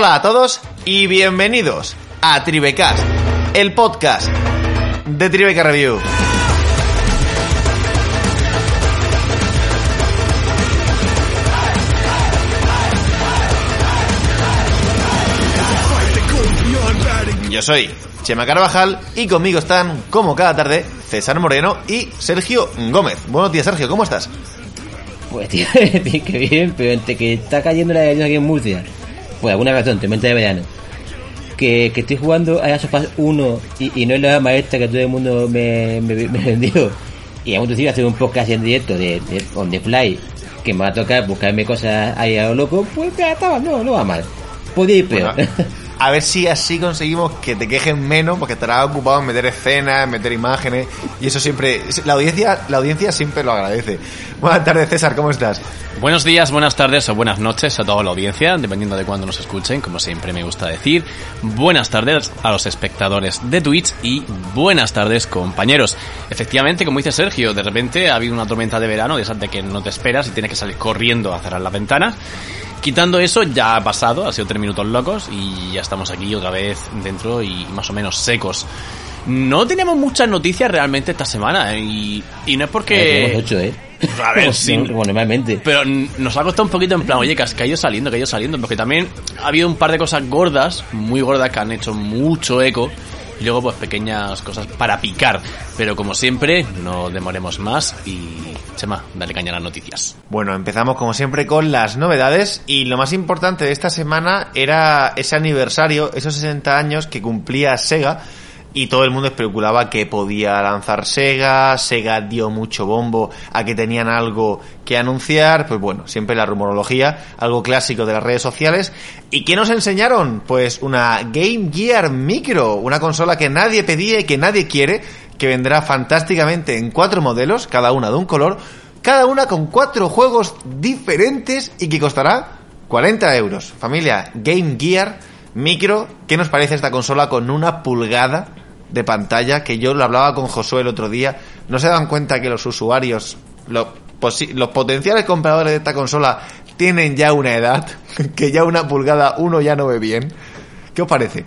Hola a todos y bienvenidos a Tribecast, el podcast de Tribeca Review. Yo soy Chema Carvajal y conmigo están, como cada tarde, César Moreno y Sergio Gómez. Buenos días, Sergio, ¿cómo estás? Pues tío, que bien, pero entre que está cayendo la lluvia aquí en Murcia, pues alguna razón, tormenta de verano, que, que estoy jugando a Sofás 1 y, y no es la maestra que todo el mundo me, me, me vendió, y aún decidido hacer un podcast en directo de, de On The Fly, que me va a tocar buscarme cosas ahí a lo loco, pues ya estaba, no, no va mal. Podría ir peor. Bueno, a ver si así conseguimos que te quejen menos, porque estarás ocupado en meter escenas, en meter imágenes, y eso siempre, la audiencia, la audiencia siempre lo agradece. Buenas tardes, César, ¿cómo estás? Buenos días, buenas tardes o buenas noches a toda la audiencia, dependiendo de cuándo nos escuchen, como siempre me gusta decir. Buenas tardes a los espectadores de Twitch y buenas tardes, compañeros. Efectivamente, como dice Sergio, de repente ha habido una tormenta de verano, de esas de que no te esperas y tienes que salir corriendo a cerrar las ventanas. Quitando eso, ya ha pasado, ha sido tres minutos locos y ya estamos aquí otra vez dentro y más o menos secos. No tenemos muchas noticias realmente esta semana ¿eh? y, y no es porque... Tenemos ocho, ¿eh? A ver, sí. Como normalmente. Pero nos ha costado un poquito en plan, oye, que ha ido saliendo, que ha ido saliendo, porque también ha habido un par de cosas gordas, muy gordas, que han hecho mucho eco. Y luego, pues, pequeñas cosas para picar. Pero como siempre, no demoremos más y... Chema, dale caña a las noticias. Bueno, empezamos como siempre con las novedades y lo más importante de esta semana era ese aniversario, esos 60 años que cumplía Sega y todo el mundo especulaba que podía lanzar Sega, Sega dio mucho bombo a que tenían algo que anunciar, pues bueno, siempre la rumorología, algo clásico de las redes sociales. ¿Y qué nos enseñaron? Pues una Game Gear Micro, una consola que nadie pedía y que nadie quiere, que vendrá fantásticamente en cuatro modelos, cada una de un color, cada una con cuatro juegos diferentes y que costará 40 euros. Familia, Game Gear Micro, ¿qué nos parece esta consola con una pulgada de pantalla? Que yo lo hablaba con Josué el otro día. ¿No se dan cuenta que los usuarios, los, los potenciales compradores de esta consola tienen ya una edad? Que ya una pulgada uno ya no ve bien. ¿Qué os parece?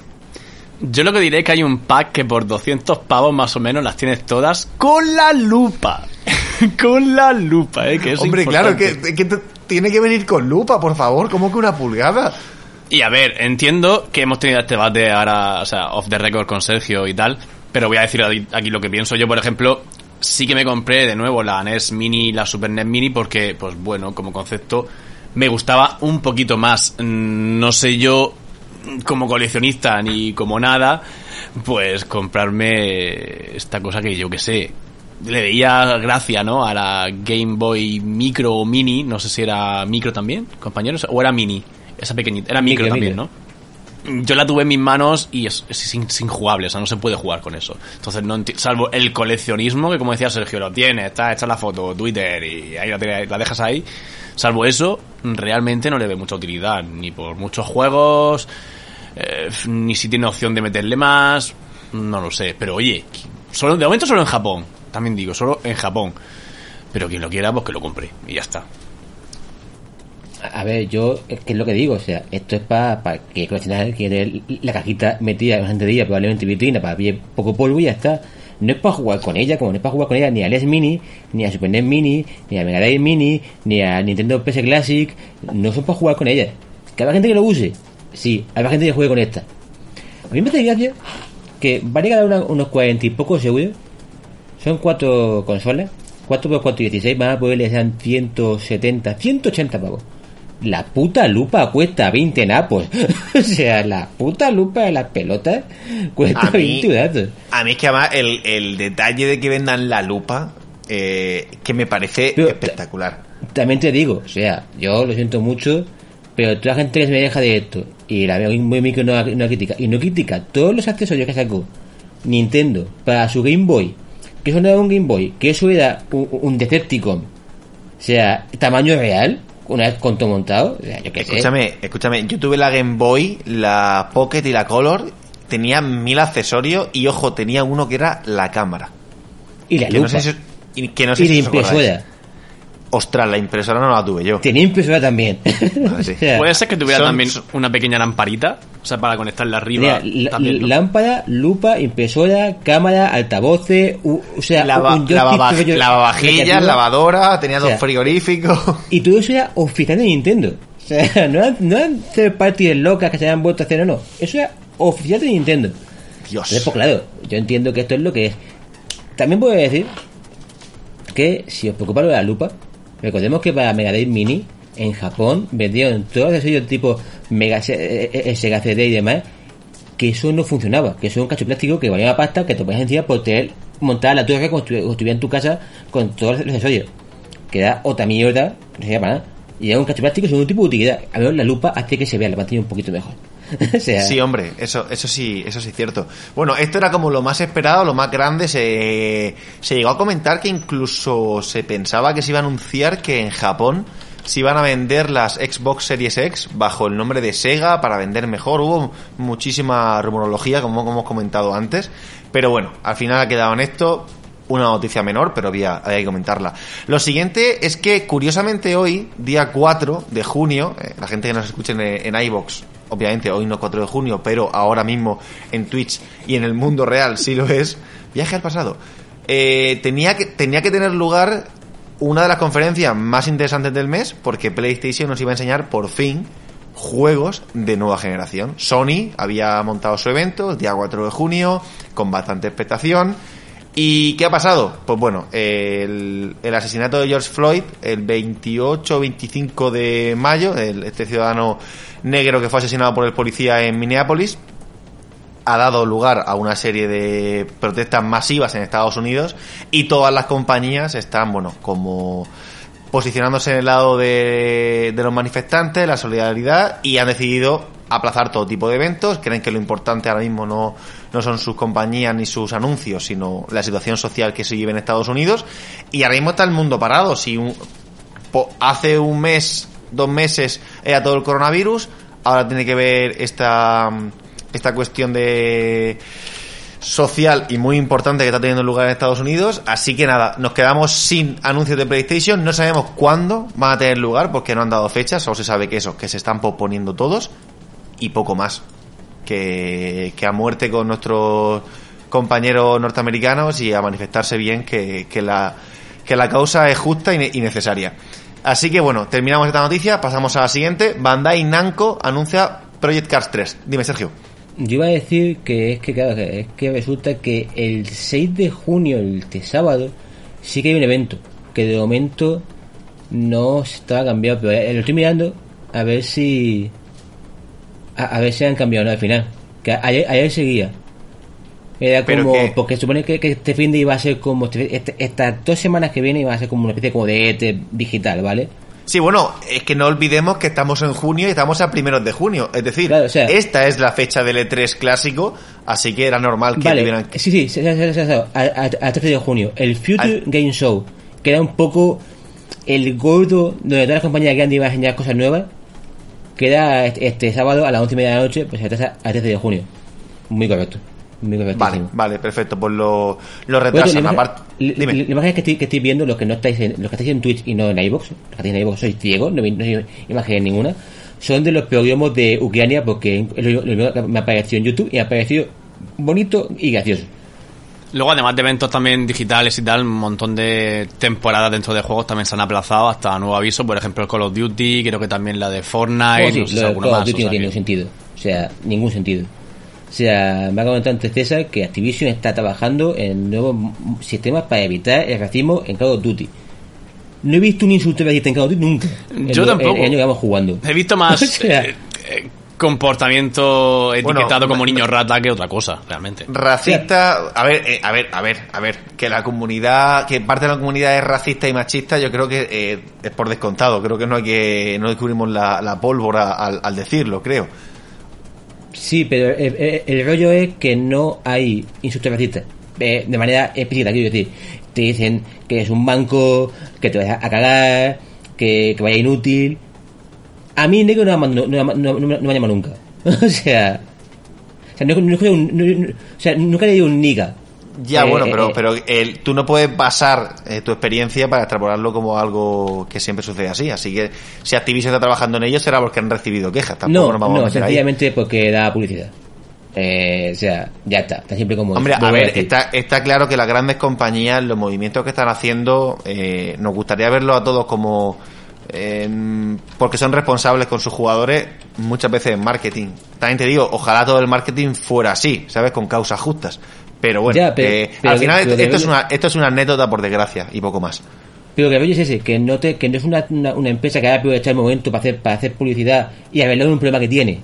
Yo lo que diré es que hay un pack que por 200 pavos más o menos las tienes todas con la lupa. con la lupa, ¿eh? Que es Hombre, importante. claro, que, que tiene que venir con lupa, por favor. ¿Cómo que una pulgada? Y a ver, entiendo que hemos tenido este debate ahora, o sea, off the record con Sergio y tal, pero voy a decir aquí lo que pienso. Yo, por ejemplo, sí que me compré de nuevo la NES Mini y la Super NES Mini porque, pues bueno, como concepto me gustaba un poquito más. No sé yo como coleccionista ni como nada, pues comprarme esta cosa que yo que sé. Le veía gracia, ¿no? A la Game Boy Micro o Mini, no sé si era Micro también, compañeros, o era Mini, esa pequeñita, era Micro, Micro, también, micro. ¿no? Yo la tuve en mis manos y es, es, es injugable, o sea, no se puede jugar con eso. Entonces, no salvo el coleccionismo, que como decía Sergio, lo tiene, está hecha la foto, Twitter, y ahí la, tienes- la dejas ahí. Salvo eso, realmente no le ve mucha utilidad, ni por muchos juegos, eh, ni si tiene opción de meterle más, no lo sé. Pero oye, solo, de momento solo en Japón, también digo, solo en Japón. Pero quien lo quiera, pues que lo compre, y ya está. A ver, yo, es que es lo que digo, o sea, esto es para que el coleccionar quiere la cajita metida en estantería, probablemente vitrina, para ver poco polvo y ya está. No es para jugar con ella, como no es para jugar con ella ni a NES Mini, ni a Super NES Mini, ni a Mega Drive Mini, ni a Nintendo PS Classic, no son para jugar con ella. Que habrá gente que lo use, sí, habrá gente que juegue con esta. A mí me hace gracia que vale cada una unos 40 y pocos euros, son cuatro consolas, 4 por 4 y 16, van a poderle sean 170, 180 pavos. La puta lupa cuesta 20 napos. o sea, la puta lupa de las pelotas cuesta A mí, 20 datos. a mí es que además el, el detalle de que vendan la lupa, eh, que me parece Pero- espectacular. También te digo, o sea, yo lo siento mucho, Pero toda la gente que se me deja de esto y la Game Boy Micro no, no critica y no critica todos los accesorios que sacó Nintendo para su Game Boy, que eso no era un Game Boy, que eso era un, un Decepticon, o sea, tamaño real, una vez con todo montado, o sea, yo qué sé. Escúchame, escúchame, yo tuve la Game Boy, la Pocket y la Color, tenía mil accesorios y ojo, tenía uno que era la cámara. Y la Que no lupa. sé si, y que no sé y si la os acordáis. impresora. Ostras, la impresora no la tuve yo. Tenía impresora también. Ah, sí. O sea, Puede ser que tuviera Son- también una pequeña lamparita, o sea, para conectarla arriba. lámpara, lupa, impresora, cámara, altavoces, u- o sea, Lava- un lavava- lavavajillas, lavadora, tenía O sea, dos frigoríficos. Y todo eso era oficial de Nintendo. O sea, no eran, no eran third parties locas que se hayan vuelto a hacer, no, no. Eso era oficial de Nintendo. Dios. Entonces, pues claro, yo entiendo que esto es lo que es. También puedo decir que si os preocupa lo de la lupa, recordemos que para Mega Drive Mini, en Japón, vendieron todos esos tipo Mega Se- eh, Sega CD y demás, que eso no funcionaba, que eso era un cacho plástico que valía una pasta que te ponías encima por tener montada la torre como estuviera en tu casa con todos los accesorios. Que era otra mierda, no servía para nada. Y era un cacho plástico sin ningún tipo de utilidad. A ver, la lupa hace que se vea la pantalla un poquito mejor. Sí, hombre, eso, eso sí, eso sí es cierto. Bueno, esto era como lo más esperado, lo más grande. Se, llegó a comentar que incluso se pensaba que se iba a anunciar que en Japón se iban a vender las Xbox Series X bajo el nombre de Sega para vender mejor. Hubo muchísima rumorología, como, hemos comentado antes. Pero bueno, al final ha quedado en esto. Una noticia menor, pero había, había que comentarla. Lo siguiente es que, curiosamente, hoy, día 4 de junio, eh, la gente que nos escuche en, en iBox, obviamente hoy no es 4 de junio, pero ahora mismo en Twitch y en el mundo real sí lo es, viaje al pasado. Eh, tenía, que, tenía que tener lugar una de las conferencias más interesantes del mes, porque PlayStation nos iba a enseñar por fin juegos de nueva generación. Sony había montado su evento el día 4 de junio, con bastante expectación. ¿Y qué ha pasado? Pues bueno, el, asesinato de George Floyd el 28 o 25 de mayo, el- este ciudadano negro que fue asesinado por el policía en Minneapolis, ha dado lugar a una serie de protestas masivas en Estados Unidos y todas las compañías están, bueno, como posicionándose en el lado de, de los manifestantes, la solidaridad y han decidido aplazar todo tipo de eventos. Creen que lo importante ahora mismo no, no son sus compañías ni sus anuncios, sino la situación social que se vive en Estados Unidos. Y ahora mismo está el mundo parado. Si un- po- hace un mes, dos meses era todo el coronavirus, ahora tiene que ver esta, esta cuestión de social y muy importante que está teniendo lugar en Estados Unidos. Así que nada, nos quedamos sin anuncios de PlayStation. No sabemos cuándo van a tener lugar porque no han dado fechas. Solo se sabe que eso, que se están posponiendo todos y poco más. Que, a muerte con nuestros compañeros norteamericanos y a manifestarse bien que, que la, que la causa es justa y, ne- y necesaria. Así que bueno, terminamos esta noticia, pasamos a la siguiente. Bandai Namco anuncia Project Cars 3. Dime, Sergio. Yo iba a decir que es que, claro, es que resulta que el 6 de junio, el de sábado, sí que hay un evento. Que de momento no estaba cambiado, pero eh, lo estoy mirando a ver si. A, a ver si han cambiado, ¿no? Al final. Que ayer, ayer seguía. Era como. que- Porque supone que, que este fin de iba a ser como. este- este- estas dos semanas que vienen iba a ser como una especie como de ET digital, ¿vale? Sí, bueno, es que no olvidemos que estamos en junio y estamos a primeros de junio. Es decir, Claro, o sea- esta es la fecha del E3 clásico, así que era normal que Vale, tuvieran... sí, sí, sí, sí, sí, sí, sí, a, a, a 13 de junio. El Future Al- Game Show, que era un poco el gordo donde todas las compañías grandes iban a enseñar cosas nuevas, que era este, este sábado a las 11 y media de la noche, pues a 13 a 13 de junio. Muy correcto. Muy correcto. Vale, vale, perfecto, pues lo, lo retrasan. la, aparte- la- imagen que estoy, que estoy viendo, los que no estáis en, los que estáis en Twitch y no en iVoox, los que estáis en iVoox sois ciegos, no, no hay imagen ninguna, son de los programas de Ucrania porque es lo, lo que me ha aparecido en YouTube y me ha parecido bonito y gracioso. Luego, además de eventos también digitales y tal, un montón de temporadas dentro de juegos también se han aplazado hasta nuevo aviso. Por ejemplo, el Call of Duty, creo que también la de Fortnite, Oh, sí, no sé Call of Duty o no tiene ningún sentido. O sea, ningún sentido. O sea, me ha comentado antes César que Activision está trabajando en nuevos sistemas para evitar el racismo en Call of Duty. No he visto un insulto racista en Call of Duty nunca. Yo tampoco. En el año que vamos jugando. He visto más O sea, eh, eh, comportamiento etiquetado Bueno, como niño rata que otra cosa, realmente. Racista, a ver, eh, a ver, a ver, a ver, que la comunidad, que parte de la comunidad es racista y machista, yo creo que eh, es por descontado, creo que no hay que, no descubrimos la, la pólvora al, al decirlo, creo. Sí, pero el, el- el rollo es que no hay insultos racistas. Eh, de manera explícita, quiero decir. Te dicen que es un banco, que te vas a cagar, que, que vaya inútil. A mí negro no, me ha no, no- no me- llamado nunca. o sea... O sea, he un- o nunca le digo un niga. Ya, Eh, bueno, eh, pero, eh. pero el, tú no puedes basar eh, tu experiencia para extrapolarlo como algo que siempre sucede así. Así que si Activision está trabajando en ello será porque han recibido quejas. Tampoco No, nos no, ahí. sencillamente porque da publicidad. Eh, o sea, ya está. Está siempre como... Hombre, a ver, está, está claro que las grandes compañías, los movimientos que están haciendo, eh, nos gustaría verlo a todos como... eh, porque son responsables con sus jugadores muchas veces en marketing. También te digo, ojalá todo el marketing fuera así, ¿sabes? Con causas justas. Pero bueno, Ya, pero- eh, pero al final esto, es una, esto es una anécdota por desgracia y poco más. Pero que rollo es ese, que no, te, que no es una, una, una empresa que haya aprovechado el momento para hacer, para hacer publicidad y arreglar un problema que tiene.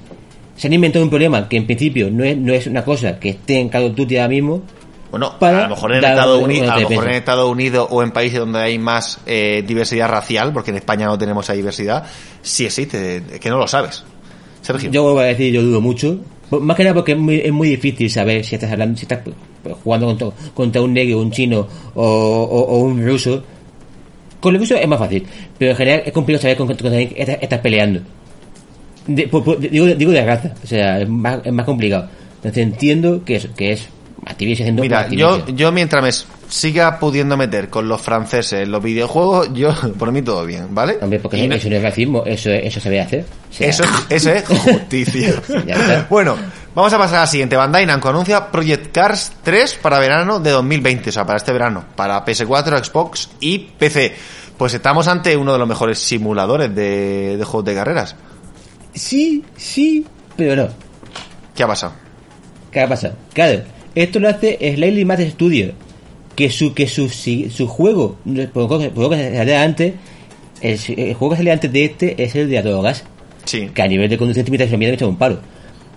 Se han inventado un problema que en principio no es, no es una cosa que esté en Call of Duty ahora mismo. Bueno, Para a lo mejor en Estados Unidos, a lo mejor en Estados Unidos o en países donde hay más eh, diversidad racial, porque en España no tenemos esa diversidad, sí existe, es que no lo sabes. Sergio. Yo vuelvo a decir, yo dudo mucho. Más que nada porque es muy, es muy difícil saber si estás hablando, si estás pues, jugando contra, contra un negro, un chino o, o- o un ruso. Con los rusos es más fácil, pero en general es complicado saber con, con quién estás, estás peleando. De- por- por- digo, digo de raza, o sea, es más, es más complicado. Entonces entiendo que es, que es Activision haciendo Mira, Activision. yo, yo mientras me siga pudiendo meter con los franceses en los videojuegos, yo, por mí todo bien, ¿vale? Hombre, porque Y no- eso no es racismo, eso, eso se debe hacer. O sea, eso, es- eso es justicia. Bueno, vamos a pasar a la siguiente. Bandai Namco anuncia Project Cars 3 para verano de 2020, o sea, para este verano, para PS4, Xbox y PC. Pues estamos ante uno de los mejores simuladores de, de juegos de carreras. Sí, sí, pero no. ¿Qué ha pasado? ¿Qué ha pasado? Claro, esto lo hace Slightly Math Studio. Que su, que su, si- su juego, por lo que, por lo que salía antes, el, el juego que salía antes de este es el de A Todo Gas. Sí. Que a nivel de conducción típica se me echado un palo.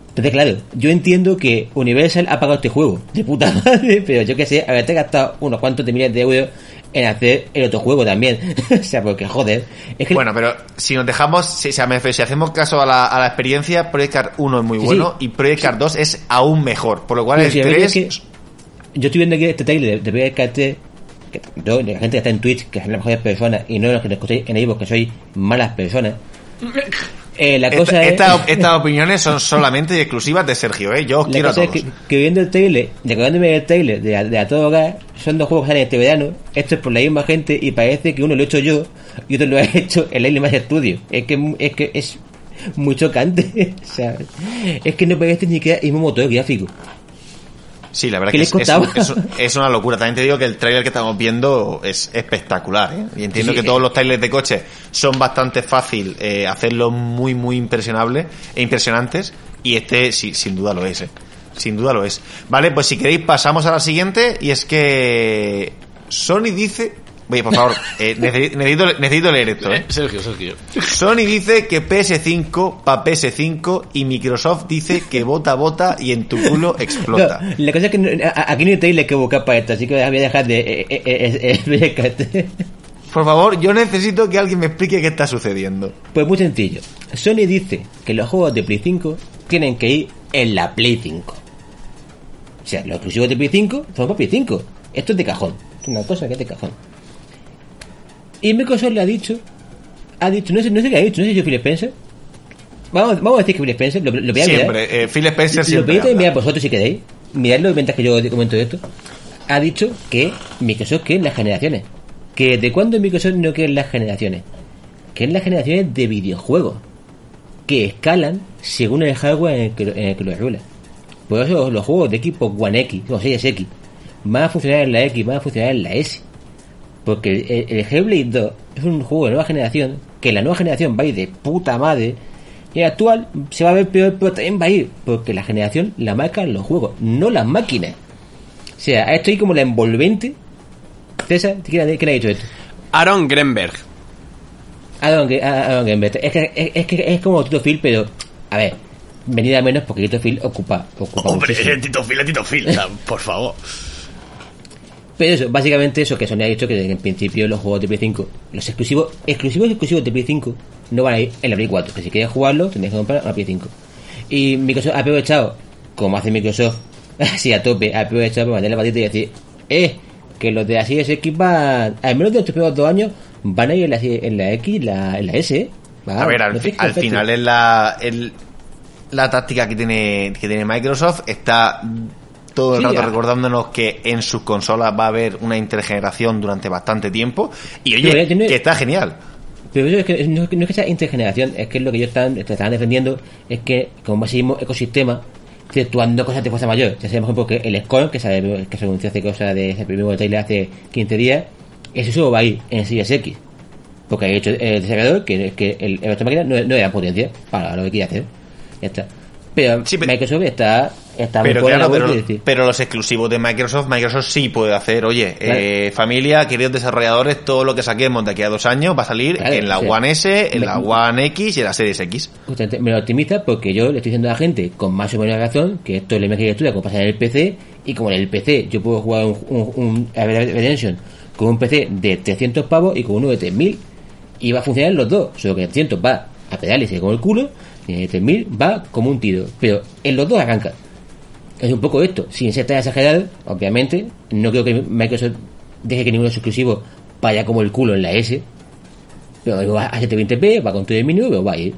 Entonces, claro, yo entiendo que Universal ha pagado este juego, de puta madre, pero yo que sé, haberte gastado unos cuantos de miles de euros en hacer el otro juego también. o sea, porque joder, es que Bueno, pero si nos dejamos, si, hacemos caso a la, a la experiencia, Project Cars 1 es muy Sí, bueno sí. y Project Cars 2 es aún mejor. Por lo cual Pero el si la verdad 3 es que yo estoy viendo aquí este trailer de Project Cars 3, que yo, la gente que está en Twitch, que son las mejores personas, y no los que nos escucháis en Evo, que sois malas personas. Eh, la cosa Esta- es... esta- estas opiniones son solamente y exclusivas de Sergio, ¿eh? Yo os La quiero a cosa todos. es que, que viendo el trailer, y acordándome del trailer de, a- de A Todo Gas, son dos juegos que salen este verano, esto es por la misma gente y parece que uno lo he hecho yo y otro lo ha hecho el Alien Master Studio. Es que es que es muy chocante, o sea, es que no parece ni que el mismo motor gráfico. Sí, la verdad ¿Qué que es, es, costaba? es- es una locura. También te digo que el trailer que estamos viendo es espectacular, ¿eh? Y entiendo Sí, que todos los trailers de coche son bastante fácil eh, hacerlos muy, muy impresionables e impresionantes. Y este, sí, sin duda lo es, ¿eh? Sin duda lo es. Vale, pues si queréis pasamos a la siguiente. Y es que Sony dice... Oye, por favor, eh, necesito, necesito, leer esto, ¿eh? Sergio, Sergio. Sony dice que PS5 pa PS5 y Microsoft dice que bota bota y en tu culo explota. No, la cosa es que no- aquí no hay trailer que buscar para esto, así que voy a dejar de... eh, eh, eh, eh, eh, Por favor, yo necesito que alguien me explique qué está sucediendo. Pues muy sencillo. Sony dice que los juegos de Play 5 tienen que ir en la Play 5. O sea, los exclusivos de Play 5 son para Play 5. Esto es de cajón. Es una cosa que es de cajón. Y Microsoft le ha dicho, ha dicho, no sé, no sé qué ha dicho, no sé si Phil Spencer. Vamos, vamos a decir que Phil Spencer, lo, lo voy a mirar. Siempre, eh, Phil Spencer Lo siempre. podéis habla. mirar vosotros si queréis. Miradlo mientras que yo comento esto. Ha dicho que Microsoft quiere las generaciones. Que desde cuándo Microsoft no quiere las generaciones. Que es las generaciones de videojuegos. Que escalan según el hardware en el que, lo- en el que lo regula. Por eso los juegos de equipo One X o Series X van a funcionar en la X, van a funcionar en la S. Porque el, el Hellblade 2 es un juego de nueva generación, que la nueva generación va a ir de puta madre, y el actual se va a ver peor, pero también va a ir, porque la generación la marcan los juegos, no las máquinas. O sea, esto ahí como la envolvente. César, ¿quién ha, quién ha dicho esto? Aaron Grenberg. Aaron, Ge- Aaron Gambett. Es que, es, es que es como Tito Phil, pero, a ver, venida menos porque Tito Phil ocupa, ocupa Hombre, muchísimo. Tito Phil, Tito Phil, por favor. Pero eso, básicamente eso que Sony ha dicho que en principio los juegos de Play 5, los exclusivos, exclusivos exclusivos de Play 5, no van a ir en la Play 4, que si quieres jugarlo tendrías que comprar una Play 5. Y Microsoft ha aprovechado, como hace Microsoft, así a tope, ha aprovechado para mandarle la patita y decir, eh, que los de la Series X van, al menos de estos primeros dos años, van a ir en la, en la X, la, en la S. Va, A ver, al, no fi- al final es la, el- la táctica que tiene, que tiene Microsoft. Está todo el Sí, rato recordándonos que en sus consolas va a haber una intergeneración durante bastante tiempo. Y oye, Pero que está genial. Pero es que no, es que no es que sea intergeneración, es que lo que ellos están, están defendiendo es que como ese mismo ecosistema, exceptuando cosas de fuerza mayor, ya sabemos por ejemplo que el Scorn, que se, que se anunció hace cosa de ese primer trailer hace 15 días, eso solo va a ir en Series X. Porque ha hecho el desarrollador que, que el, el máquina no, no era potencia para lo que quiere hacer. Ya está. Pero, Sí, pero- Microsoft está, está Pero la claro, pero, pero los exclusivos de Microsoft, Microsoft sí puede hacer, oye, Claro. eh, familia, queridos desarrolladores, todo lo que saquemos de aquí a dos años va a salir Claro, en la o sea, One S, en me- la One X y en la Series X. Me lo optimiza porque yo le estoy diciendo a la gente con más o menos razón que esto es la imagen que estudia como pasa en el PC y como en el PC yo puedo jugar un, un, un Redemption con un PC de 300 pavos y con uno de 3000 y va a funcionar los dos solo que el 300 va a pedales y con el culo y el de 3000 va como un tiro pero en los dos arranca es un poco esto sin ser tan exagerado obviamente no creo que Microsoft deje que ninguno exclusivos vaya como el culo en la S pero va a 720p, va con todo el mínimo, pero va a ir.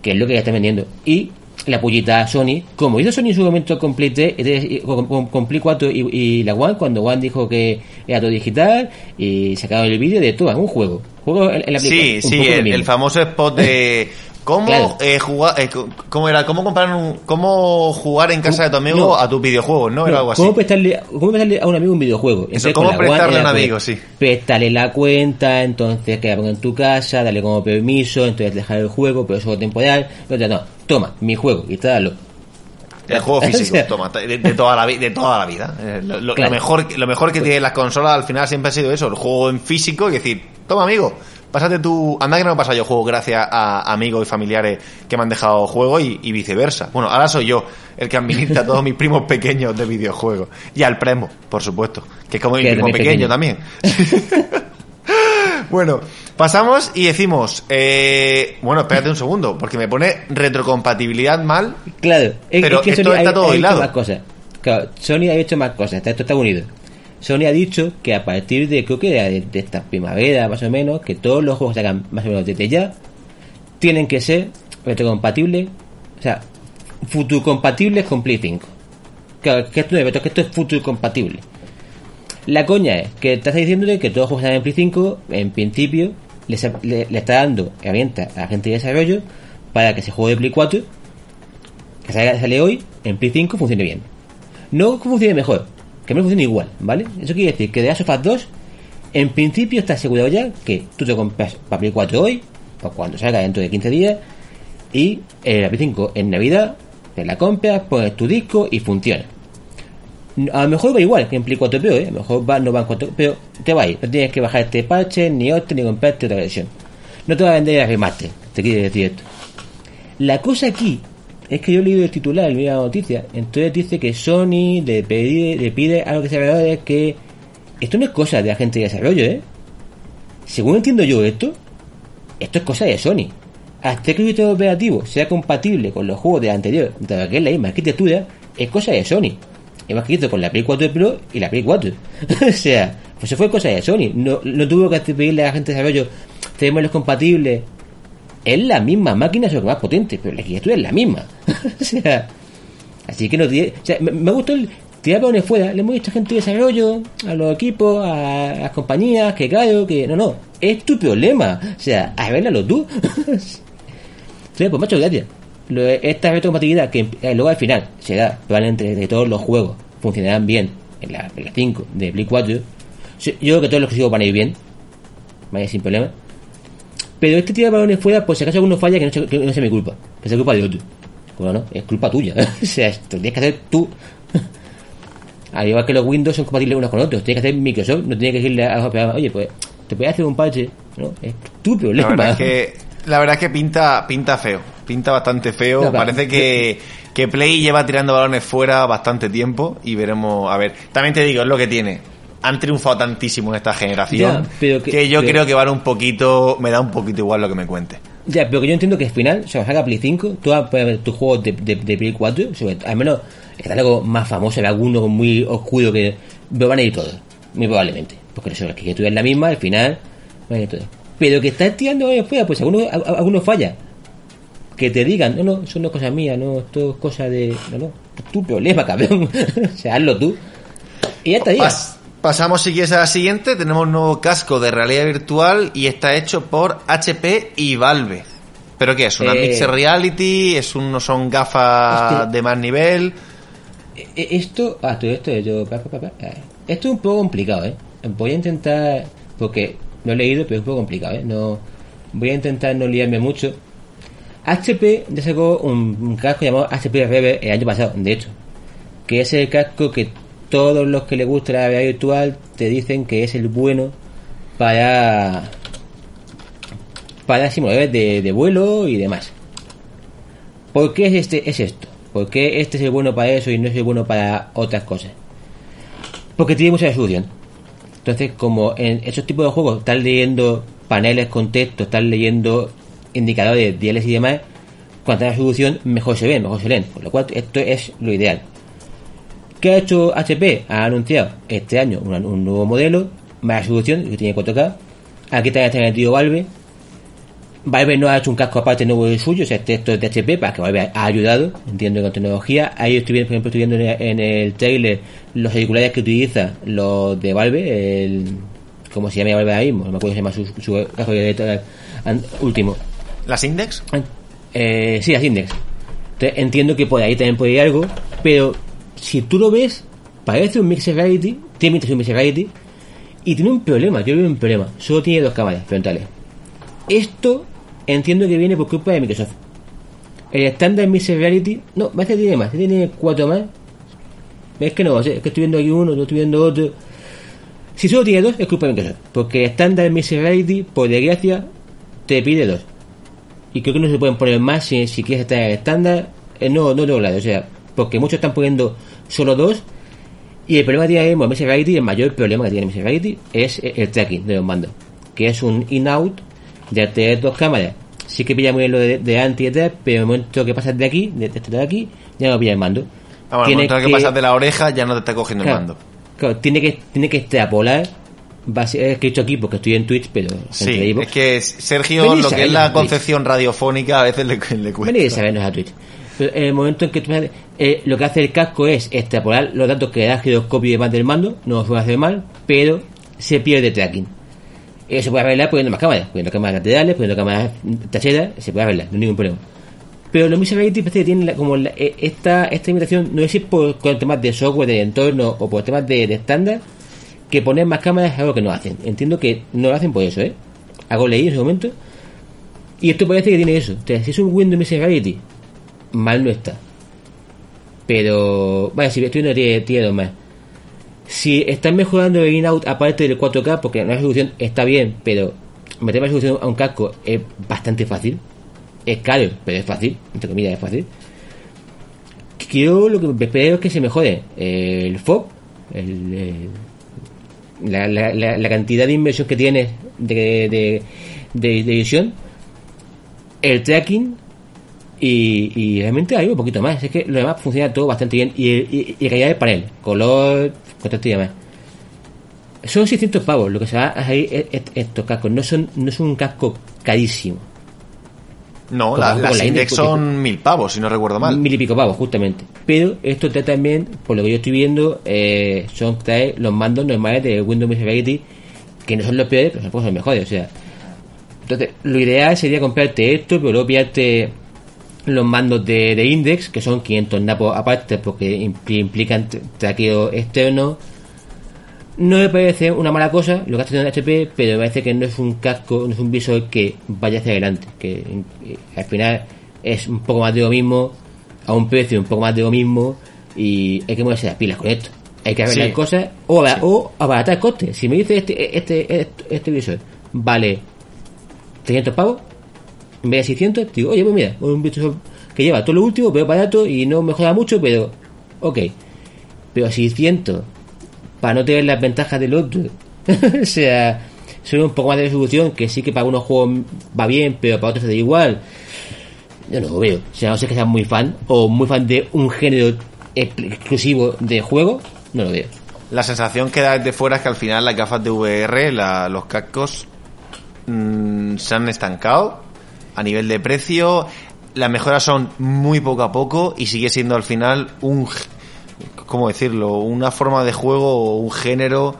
Que es lo que ya está vendiendo. Y la pullita Sony, como hizo Sony en su momento con Play 3, eh, con, con- con Play 4 y, y la One, cuando One dijo que era todo digital, y sacaron el vídeo de todo, un juego. Juego en, en la Play Sí, 4, un sí, el, el famoso spot de cómo Claro. eh, jugar, eh, cómo era, cómo comprar un, cómo jugar en casa de tu amigo No. a tus videojuegos, ¿no? No, Era algo así. ¿cómo, prestarle, ¿Cómo prestarle a un amigo un videojuego? Entonces, ¿cómo prestarle a un pues, amigo? Sí. Prestarle la cuenta, entonces que la ponga en tu casa, darle como permiso, entonces dejar el juego, pero solo temporal. Entonces, no, toma, mi juego, instalalo. El juego físico, toma, de, de toda la, de toda la vida. Eh, Lo, lo- Claro. lo mejor, lo mejor que tienen las consolas al final siempre ha sido eso, el juego en físico y decir, toma amigo, pásate tu... Anda que no me pasa yo juego gracias a amigos y familiares que me han dejado juego y, y viceversa. Bueno, ahora soy yo el que administra a todos mis primos pequeños de videojuegos. Y al primo, por supuesto, que es como mi primo pequeño, pequeño. también. Bueno, pasamos y decimos, eh, bueno, espérate un segundo, porque me pone retrocompatibilidad mal. Claro, es, Pero es que esto Sony está ha, todo ha hilado. más cosas. Claro, Sony ha hecho más cosas, está- esto está unido. Sony ha dicho que a partir de, creo que de, de esta primavera más o menos, que todos los juegos que hagan más o menos desde ya, tienen que ser retrocompatibles, o sea, futuro compatibles con Play 5. Claro, que esto, es que esto es futuro compatible. La coña es que estás diciéndole que todos los juegos que salen en Play 5, en principio, le, le está dando herramientas a la gente de desarrollo para que ese juego de Play 4 que sale, sale hoy en Play 5 funcione bien. No funcione mejor, que me funcione igual, ¿vale? Eso quiere decir que de Last of Us 2, en principio está asegurado ya que tú te compras para Play 4 hoy, o cuando salga dentro de 15 días, y eh, la Play 5 en Navidad, te la compras, pones tu disco y funciona. A lo mejor va igual que en Play 4 Pro, ¿eh? A lo mejor va, no va en 4 pero te va a ir. No tienes que bajar este parche, ni otro, ni comprarte otra versión. No te va a vender el remaster, te quiere decir esto. La cosa aquí es que yo he leído el titular, mira la noticia, entonces dice que Sony le pide, le pide a los desarrolladores que esto no es cosa de la gente de desarrollo, ¿eh? Según entiendo yo esto, esto es cosa de Sony. Hasta que el sistema operativo sea compatible con los juegos de anterior, dado que es la misma arquitectura, es cosa de Sony. Es más con la Play 4 Pro y la Play 4. o sea, pues eso fue cosa de Sony. No, no tuvo que pedirle a la gente de desarrollo, tenemos los compatibles. Es la misma máquina, solo que más potente, pero la arquitectura es la misma. o sea, así que no tiene. O sea, me, me gustó el tirar balones fuera. Le hemos dicho a gente de desarrollo, a los equipos, a, las compañías, que claro, que no, no. Es tu problema. O sea, arréglalo tú. Sí, pues macho, gracias. Lo- esta retrocompatibilidad que eh, luego al final será probablemente de todos los juegos funcionarán bien en la, en la 5 de Play 4. Sí, Yo creo que todos los exclusivos van a ir bien, van a ir sin problema. Pero este tira balones fuera, por si acaso alguno falla, que no, sea, que no sea mi culpa, que sea culpa de otro. Bueno, no, es culpa tuya. o sea, esto tienes que hacer tú. Al igual que los Windows son compatibles unos con otros, tienes que hacer Microsoft, no tienes que decirle a los operadores, oye, pues te puedes hacer un parche. No, es tu La problema. verdad es que, la verdad es que pinta, pinta feo. pinta bastante feo. No. Parece que, que Play lleva tirando balones fuera bastante tiempo y veremos. A ver, también te digo, es lo que tiene. Han triunfado tantísimo en esta generación Ya, pero que, que- yo pero- creo que van un poquito. Me da un poquito igual lo que me cuente. Ya, pero que yo entiendo que al final, o sea, salga Play 5, tú vas a poder ver tus juegos de, de, de Play 4, sobre- al menos está algo más famoso, alguno muy oscuro que lo van a ir todos, muy probablemente. Porque eso, es que tú eres la misma, al final van a ir todos. Pero que estás tirando ahí afuera, pues algunos, algunos falla. Que te digan, no, no, eso no es cosa mía, no, esto es cosa de. No, no, tu problema, cabrón. o sea, hazlo tú. Y ya está, pasamos si quieres a la siguiente. Tenemos un nuevo casco de realidad virtual y está hecho por HP y Valve. ¿Pero qué es? ¿Una Eh, mixed reality? ¿Es un, ¿Son gafas de más nivel? Eh, Esto, ah, todo esto, yo. Eh, esto es un poco complicado, ¿eh? Voy a intentar, porque no he leído, pero es un poco complicado, ¿eh? No, voy a intentar no liarme mucho. HP ya sacó un, un casco llamado HP Rever el año pasado, de hecho, que es el casco que todos los que les gusta la realidad virtual te dicen que es el bueno para para simuladores de, de vuelo y demás. ¿Por qué es, este, es esto? ¿Por qué este es el bueno para eso y no es el bueno para otras cosas? Porque tiene mucha resolución. Entonces, como en esos tipos de juegos están leyendo paneles con texto, están leyendo indicadores, diales y demás, cuanta resolución, mejor se ven, mejor se leen. Por lo cual, esto es lo ideal. ¿Qué ha hecho HP? Ha anunciado este año una- un nuevo modelo, más resolución, que tiene 4K. Aquí también está metido Valve. Valve no ha hecho un casco aparte nuevo del suyo, o sea, este esto es de HP, para que Valve ha ayudado, entiendo, con tecnología. Ahí estoy viendo, por ejemplo, estoy viendo en el, el trailer los auriculares que utiliza los de Valve, el, ¿cómo se llama Valve ahora mismo? No me acuerdo cómo se llama su, su casco de- an- último. ¿Las Index? Eh, sí, las Index. Entonces, entiendo que por ahí también puede ir algo, pero si tú lo ves, parece un Mixed Reality, tiene un Mixed Reality, y tiene un problema, yo veo un problema. Solo tiene dos cámaras frontales. Esto entiendo que viene por culpa de Microsoft. El estándar Mixed Reality, no, hace que tiene más, tiene cuatro más. Es que no, es que estoy viendo aquí uno, no estoy viendo otro. Si solo tiene dos, es culpa de Microsoft. Porque el estándar Mixed Reality, por desgracia, te pide dos y creo que no se pueden poner más si, si quieres estar en el estándar eh, no no logrado o sea porque muchos están poniendo solo dos y el problema que tiene Mixed Reality el mayor problema que tiene Mixed Reality es el tracking de los mandos que es un in-out de tener dos cámaras sí que pilla muy bien lo de, de anti y detrás pero en el momento que pasas de aquí de, de este de aquí ya no pilla el mando Ah, bueno, Tiene el momento que... pasas de la oreja ya no te está cogiendo claro, el mando. claro, tiene que tiene que extrapolar es que he dicho aquí porque estoy en Twitch pero Sí, es que Sergio, lo que es la Twitch. concepción radiofónica a veces le, le cuesta. Venid a sabernos a Twitch. En el momento en que tú eh, lo que hace el casco es extrapolar los datos que da el giroscopio y demás del mando, no suele hacer mal, pero se pierde tracking. Eso se puede arreglar poniendo más cámaras, poniendo cámaras laterales, poniendo cámaras traseras, se puede arreglar, no hay ningún problema. Pero los Mixed Reality parece que tienen la- como la- eh, esta, esta imitación, no sé si por, con temas de software, de entorno o por temas de estándar, que poner más cámaras es algo que no hacen. Entiendo que no lo hacen por eso, ¿eh? Hago leí en ese momento. Y esto parece que tiene eso. O sea, si es un Windows Mixed Reality, mal no está. Pero, vaya, si estoy viendo tiene, tiene más. Si están mejorando el in-out aparte del 4K, porque la resolución está bien, pero meter más resolución a un casco es bastante fácil. Es caro, pero es fácil, entre comillas, es fácil. Quiero lo que espero es que se mejore eh, el FOB, el, el- la, la, la, cantidad de inversión que tienes de, de, de, de edición, el tracking y, y realmente hay un poquito más. Es que lo demás funciona todo bastante bien y, y, y calidad del panel, color, contraste y demás. Son 600 pavos lo que se va a salir es- es- estos cascos. No son no es un casco carísimo. No, la- las la Index son mil pavos, si no recuerdo mal. Mil y pico pavos, justamente. Pero esto trae también, por lo que yo estoy viendo, eh, son trae los mandos normales de Windows Reality, que no son los peores, pero tampoco son los mejores. O sea, entonces, lo ideal sería comprarte esto, pero luego pillarte los mandos de, de Index, que son 500 napos aparte, porque impli- implican tra- traqueo externo. No me parece una mala cosa lo que está haciendo HP, pero me parece que no es un casco, no es un visor que vaya hacia adelante. Que eh, al final es un poco más de lo mismo, a un precio un poco más de lo mismo, y hay que moverse las pilas con esto. Hay que arreglar Sí. cosas o, abara- o abaratar costes. Si me dice este, este, este, este visor vale 300 pavos, en vez de 600, digo, oye, pues mira, un bicho que lleva todo lo último, pero barato y no mejora mucho, pero ok. Pero 600, para no tener las ventajas del otro. o sea, son un poco más de resolución, que sí que para algunos juegos va bien, pero para otros se da igual. Yo no lo veo. O sea, no sé que seas muy fan, o muy fan de un género exclusivo de juego, no lo veo. La sensación que da desde fuera es que al final las gafas de VR, la- los cascos, mm, se han estancado a nivel de precio. Las mejoras son muy poco a poco y sigue siendo al final un, ¿cómo decirlo? Una forma de juego o un género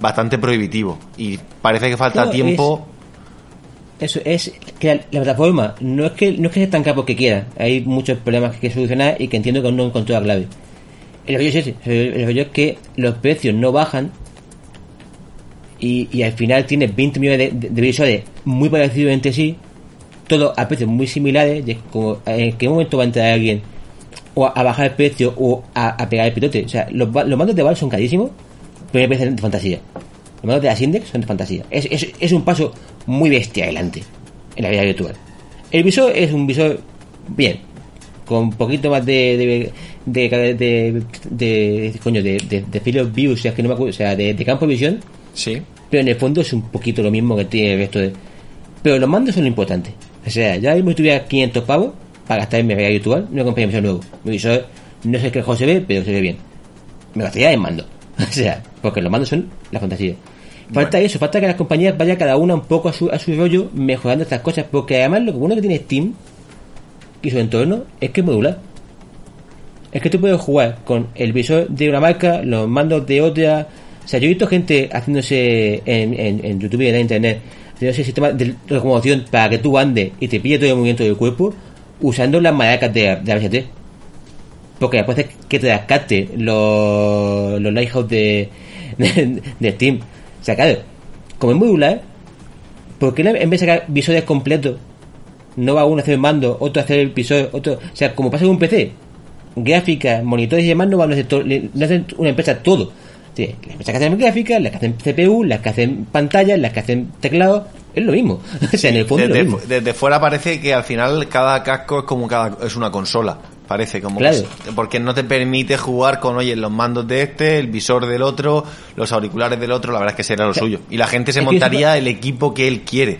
bastante prohibitivo. Y parece que falta tiempo. Eso es que la, la plataforma no es que no es que se estanca porque quiera. Hay muchos problemas que hay que solucionar y que entiendo que aún no encontró la clave. El rollo es ese. El, rollo es que los precios no bajan y, y al final tienes 20 millones de, de, de visores muy parecidos entre sí, todos a precios muy similares. es como, ¿En qué momento va a entrar alguien o a, a bajar el precio o a, a pegar el pilote? O sea, los, mandos de Valve son carísimos, pero me parecen de fantasía. Los mandos de las Index son de fantasía. Es, es, es un paso muy bestia adelante en la vida virtual. El visor es un visor bien, con un poquito más de de de de, de, de- coño de, de, de field of view, o sea, que no me acuerdo, o sea, de, de campo de visión, Sí. pero en el fondo es un poquito lo mismo que tiene el resto de pero los mandos son lo importante. O sea, ya mismo si tuviera 500 pavos para gastar en mi realidad virtual, no compraría un visor nuevo. Mi visor no sé qué mejor se ve, pero se ve bien. Me gastaría en mando. O sea, porque los mandos son la fantasía. Falta eso, falta que las compañías vayan cada una un poco a su, a su rollo mejorando estas cosas, porque además lo que bueno que tiene Steam y su entorno es que es modular. Es que tú puedes jugar con el visor de una marca, los mandos de otra. O sea, yo he visto gente haciéndose en, en, en YouTube y en internet, haciéndose sistema de locomoción para que tú andes y te pille todo el movimiento del cuerpo usando las maracas de, de la BST. Porque después de que te descarte los, los Lighthouse de, de, de Steam. O sea, claro, como es modular, ¿por qué en vez de sacar visores completos no va uno a hacer el mando, otro a hacer el visor, otro... O sea, como pasa con un PC, gráficas, monitores y demás no van a hacer, to- le- no hacen una empresa todo. Sí, las empresas que hacen gráficas, las que hacen CPU, las que hacen pantallas, las que hacen teclado, es lo mismo. o sea, en el fondo es lo Desde, mismo. fu- desde fuera parece que al final cada casco es como cada es una consola. Parece como Claro. que- porque no te permite jugar con oye los mandos de este, el visor del otro, los auriculares del otro, la verdad es que será lo suyo. Y la gente se montaría el equipo que él quiere.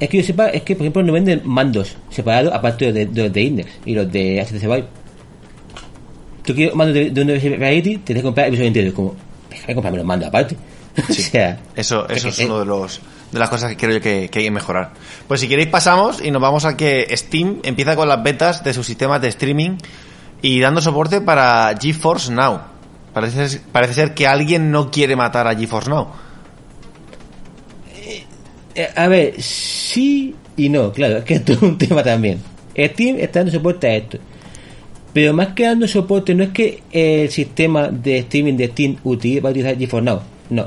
Es que yo sepa, es que por ejemplo no venden mandos separados aparte de, de los de Index y los de HTC Vive. Tú quieres mandos de, de un Variety, te tienes que comprar el visor entero. Es como, déjame comprarme los mandos aparte. o sea, Eso, eso es es que- uno de los de las cosas que creo yo que, que hay que mejorar. Pues si queréis pasamos y nos vamos a que Steam empieza con las betas de sus sistemas de streaming y dando soporte para GeForce Now. Parece, ser- parece ser que alguien no quiere matar a GeForce Now. Eh, a ver, sí y no, claro, es que esto es un tema también. Steam está dando soporte a esto. Pero más que dando soporte, no es que el sistema de streaming de Steam utilice, va a utilizar GeForce Now, no.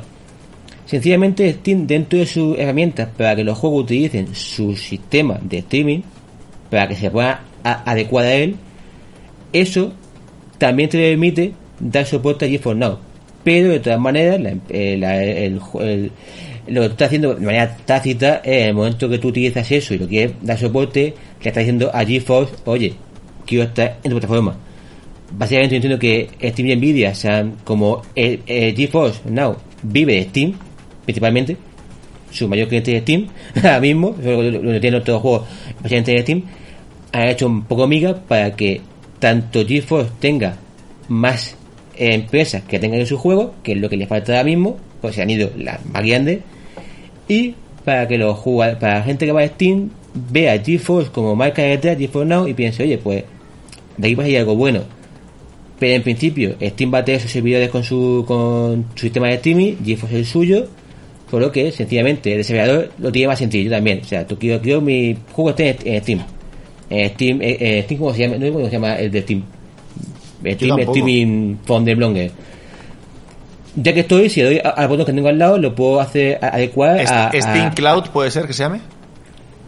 Sencillamente Steam, dentro de sus herramientas para que los juegos utilicen su sistema de streaming, para que se pueda adecuar a él, eso también te permite dar soporte a GeForce Now. Pero de todas maneras, eh, el, lo que tú estás haciendo de manera tácita en el momento que tú utilizas eso y lo quieres dar soporte, le estás diciendo a GeForce, oye, quiero estar en tu plataforma. Básicamente entiendo que Steam y Nvidia sean como el, el GeForce Now vive de Steam, principalmente, su mayor cliente es Steam, ahora mismo, que tienen todos los juegos, especialmente de Steam, han hecho un poco miga para que tanto GeForce tenga más eh, empresas que tengan en su juego, que es lo que les falta ahora mismo, pues se han ido las más grandes, y para que los jugadores, para la gente que va a Steam vea GeForce como marca de detrás, GeForce Now, y piense, oye, pues de aquí puede salir algo bueno. Pero en principio, Steam va a tener sus servidores con su, con su sistema de streaming, GeForce es el suyo, por lo que sencillamente el desarrollador lo tiene más sencillo también. O sea, tú quiero, quiero mi juego esté en, en Steam. En Steam, eh, eh, Steam, ¿cómo se llama? No sé cómo se llama el de Steam. Steam tampoco. Streaming from the Blogger. Ya que estoy, si le doy a- al botón que tengo al lado, lo puedo hacer a- adecuar a, a- Steam Cloud puede ser que se llame.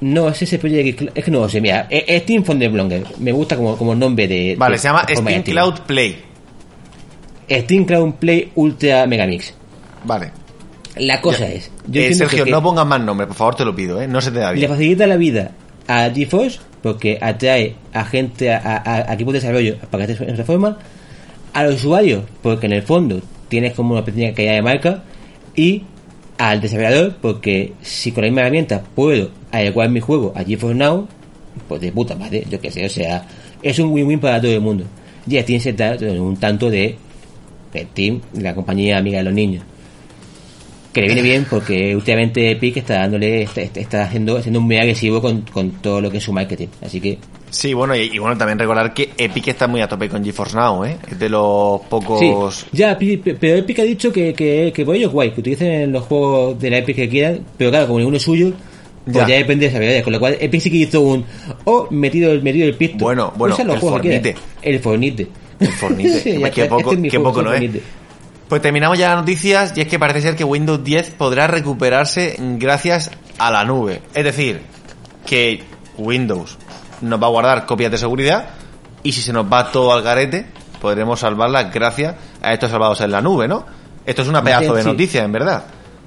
No, es ese proyecto, es que no lo sé, mira, eh, eh, Steam Blogger. Me gusta como, como nombre de... Vale, de se llama Steam Cloud Play. Steam Cloud Play Ultra Megamix. Vale. La cosa es, yo Eh, Sergio, que no pongas más nombres, por favor, te lo pido, ¿eh? No se te da le bien. facilita la vida a GeForce porque atrae a gente, a, a, a equipos de desarrollo para que esté en esa forma, al usuario porque en el fondo tienes como una pequeña caída de marca y al desarrollador porque si con la misma herramienta puedo adecuar mi juego a GeForce Now, pues de puta madre, yo que sé, o sea, es un win-win para todo el mundo. Ya tiene que ser un tanto de el team, la compañía amiga de los niños. Que le viene bien porque últimamente Epic está dándole, está, está haciendo, un muy agresivo con, con todo lo que es su marketing. Así que Sí, bueno, y, y bueno, también recordar que Epic está muy a tope con GeForce Now, ¿eh? Es de los pocos... Sí, ya, pero Epic ha dicho que, que, que por ello es guay, que utilicen los juegos de la Epic que quieran, pero claro, como ninguno es suyo, pues Ya. ya, depende de desarrolladores, con lo cual Epic sí que hizo un, oh, metido, el- metido el pisto. Bueno, bueno, el Fornite. El Fornite. El Fornite. Sí, qué poco, este es qué poco, ¿no, es. Pues terminamos ya las noticias y es que parece ser que Windows 10 podrá recuperarse gracias a la nube. Es decir, que Windows nos va a guardar copias de seguridad y si se nos va todo al garete, podremos salvarlas gracias a estos salvados en la nube, ¿no? Esto es una pedazo de noticia, en verdad.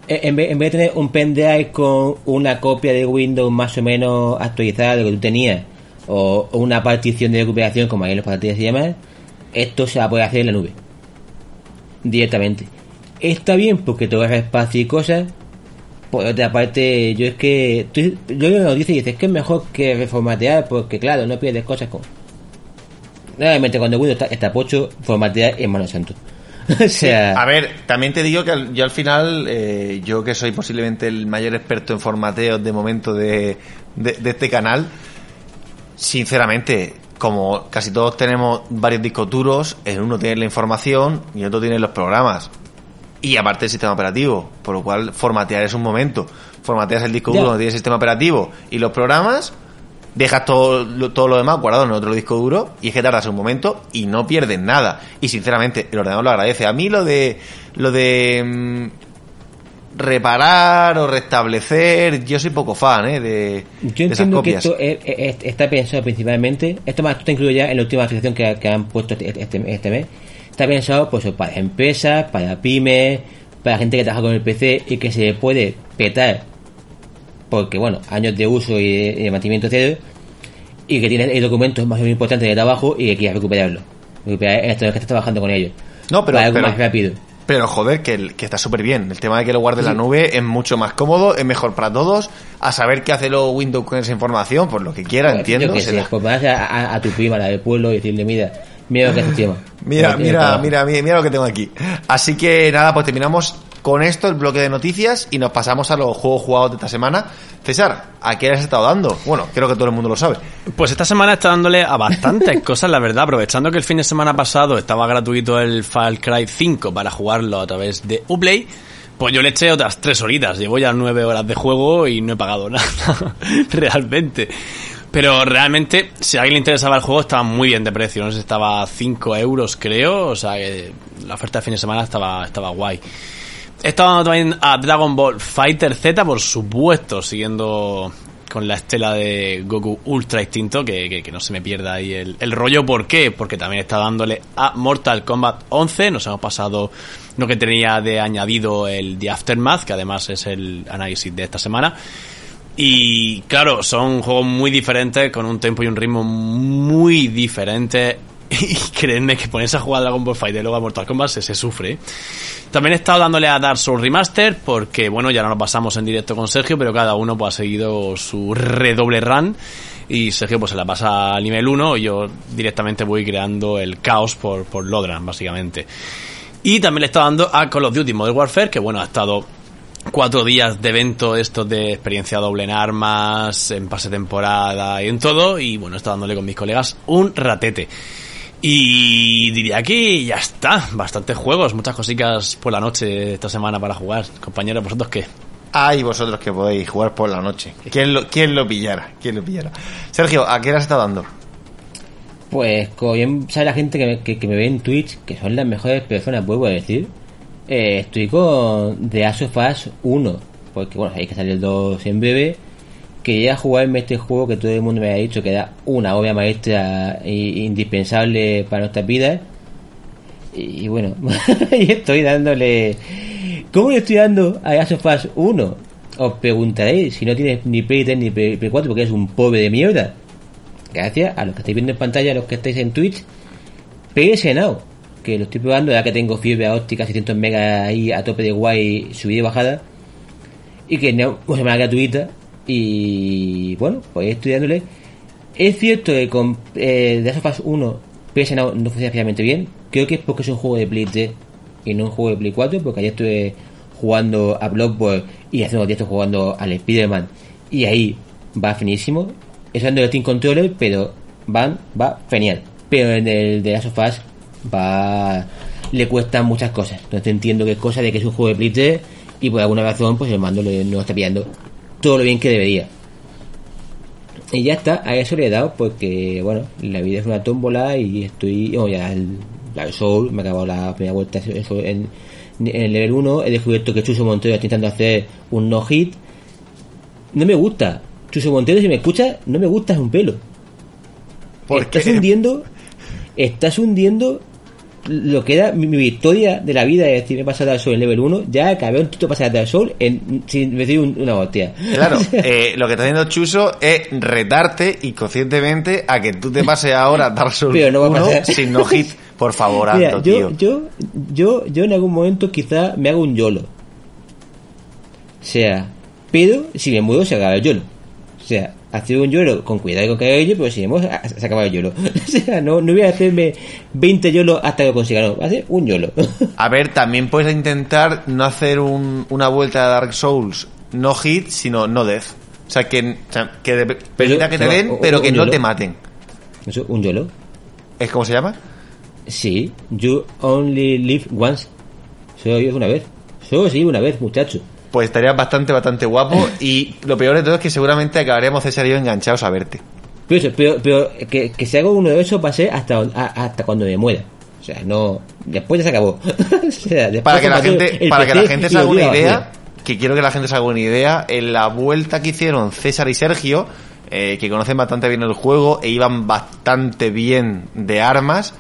Eh, En vez, en vez de tener un pendrive con una copia de Windows más o menos actualizada de lo que tú tenías, o, o una partición de recuperación como hay en los portátiles y demás, esto se va a poder hacer en la nube. Directamente. Está bien porque te ahorra espacio y cosas. Por otra parte, yo es que. yo leo la noticia y dices que es mejor que reformatear porque, claro, no pierdes cosas como. Realmente, cuando Windows está, está pocho, formatear es mano santo. o sea. A ver, también te digo que yo al final, eh, yo que soy posiblemente el mayor experto en formateos de momento de, de este canal, sinceramente, como casi todos tenemos varios discos duros, en uno tiene la información y en otro tiene los programas. Y aparte el sistema operativo, por lo cual formatear es un momento. Formateas el disco duro donde tiene el sistema operativo y los programas, dejas todo, lo- todo lo demás guardado en otro disco duro y es que tardas un momento y no pierdes nada. Y sinceramente, el ordenador lo agradece. A mí lo de lo de mm, reparar o restablecer, yo soy poco fan ¿eh? de, Yo de esas entiendo que copias. esto es- es- está pensado principalmente, esto más esto está incluido ya en la última actualización que, que han puesto este, este- este mes, está pensado pues para empresas, para pymes, para gente que trabaja con el PC y que se puede petar porque bueno, años de uso y de, mantenimiento cero y que tiene el documentos más o menos importantes de trabajo y que quiera recuperarlo. Recuperar esto que está trabajando con ellos. No, pero- para algo pero- más rápido. Pero joder, que, que está súper bien. El tema de que lo guarde en la nube es mucho más cómodo, es mejor para todos. A saber qué hace luego Windows con esa información, pues lo que quiera, Pues, entiendo. Yo qué se sé, la- pues vas a, a- a tu prima, la del pueblo, y decirle, mira, mira lo que hace tema. Mira, mira, mira, mira, mira lo que tengo aquí. Así que nada, pues terminamos con esto, el bloque de noticias, y nos pasamos a los juegos jugados de esta semana. César, ¿a qué le has estado dando? Bueno, creo que todo el mundo lo sabe. Pues esta semana está dándole a bastantes cosas, la verdad, aprovechando que el fin de semana pasado estaba gratuito el Far Cry 5 para jugarlo a través de Uplay, pues yo le eché otras tres horitas, llevo ya nueve horas de juego y no he pagado nada, realmente. Pero realmente, si a alguien le interesaba el juego, estaba muy bien de precio, no sé, estaba a 5 euros creo, o sea que la oferta de fin de semana estaba, estaba guay. He estado dando también a Dragon Ball Fighter Z, por supuesto, siguiendo con la estela de Goku Ultra Instinto, que, que- no se me pierda ahí el, el rollo. ¿Por qué? Porque también está dándole a Mortal Kombat 11. Nos hemos pasado lo que tenía de añadido el The Aftermath, que además es el análisis de esta semana. Y claro, son juegos muy diferentes, con un tempo y un ritmo muy diferentes. Y creedme que ponerse a jugar a Dragon Ball Fighter y luego a Mortal Kombat se, se sufre. ¿eh? También he estado dándole a Dark Souls Remaster, porque bueno, ya no lo pasamos en directo con Sergio, pero cada uno pues, ha seguido su redoble run. Y Sergio pues se la pasa al nivel 1 y yo directamente voy creando el caos por, por Lodran, básicamente. Y también le he estado dando a Call of Duty Modern Warfare, que bueno, ha estado cuatro días de evento estos de experiencia doble en armas, en pase temporada y en todo. Y bueno, he estado dándole con mis colegas un ratete. Y diría que ya está. Bastantes juegos, muchas cositas por la noche esta semana para jugar. Compañeros, ¿vosotros qué? Ay, vosotros que podéis jugar por la noche. ¿Quién lo, quién lo pillara? ¿Quién lo pillara? Sergio, ¿a qué has estado dando? Pues, como bien sabe la gente que me, que, que me ve en Twitch, que son las mejores personas, vuelvo a decir, eh, estoy con The Last of Us 1, porque bueno, hay que salir el 2 en breve. Quería jugarme este juego que todo el mundo me ha dicho que era una obra maestra e indispensable para nuestras vidas. Y, bueno, y estoy dándole. ¿Cómo le estoy dando a Last of Us 1? os preguntaréis si no tienes ni Play 3 ni Play Play 4 porque es un pobre de mierda. Gracias a los que estáis viendo en pantalla, a los que estáis en Twitch, PS Now, que lo estoy probando ya que tengo fibra óptica 600 megas ahí a tope de guay, subida y bajada, y que es una semana gratuita, y bueno, pues estudiándole. Es cierto que con eh, The Last of Us 1 PS no funciona especialmente bien, creo que es porque es un juego de Play 3 y no un juego de Play 4, porque ayer estuve jugando a Bloodborne y hace unos días estoy jugando al Spider-Man y ahí va finísimo. Es ando el Team Controller, pero van, va genial. Pero en el de Last of va le cuestan muchas cosas. Entonces entiendo que es cosa de que es un juego de Play 3 y por alguna razón pues el mando le- no está pillando todo lo bien que debería. Y ya está, a eso le he dado porque, bueno, la vida es una tómbola y estoy, oh, ya el, la Soul, me ha acabado la primera vuelta en, en el level 1, he descubierto que Chuso Montero está intentando hacer un no-hit. No me gusta. Chuso Montero, si me escuchas, no me gusta es un pelo. ¿Por estás qué? hundiendo, estás hundiendo lo que era mi, mi victoria de la vida de decirme pasar al sol en level 1, ya acabé un tito pasar al sol en, sin recibir un- una hostia. Claro, eh, lo que está haciendo Chuso es retarte y conscientemente a que tú te pases ahora a Dark Souls Pero no va a 1 pasar. sin no hit. Por favor, Mira, yo, tío. yo, yo, yo en algún momento quizá me hago un YOLO. O sea, pero si me muevo se acaba el YOLO. O sea, hacer un YOLO con cuidado y con cabello, pero si me muevo a- se acaba el YOLO. O sea, no, no voy a hacerme 20 YOLO hasta que lo consiga, no, a hacer un YOLO. A ver, también puedes intentar no hacer un- una vuelta de Dark Souls no hit, sino no death. O sea, que, o sea, que de- permita que te den, o- pero que no te maten. Eso, un YOLO. ¿Es cómo se llama? Sí, you only live once. Solo vives una vez. Solo sí, una vez, muchacho. Pues estaría bastante, bastante guapo. Y lo peor de todo es que seguramente acabaríamos César y yo enganchados a verte. Pero, pero, pero que, que se haga uno de esos va a ser hasta, a- hasta cuando me muera. O sea, no. Después ya se acabó. O sea, después Para que la gente, para que la gente se haga una idea, que quiero que la gente se haga una idea, en la vuelta que hicieron César y Sergio, eh, que conocen bastante bien el juego e iban bastante bien de armas,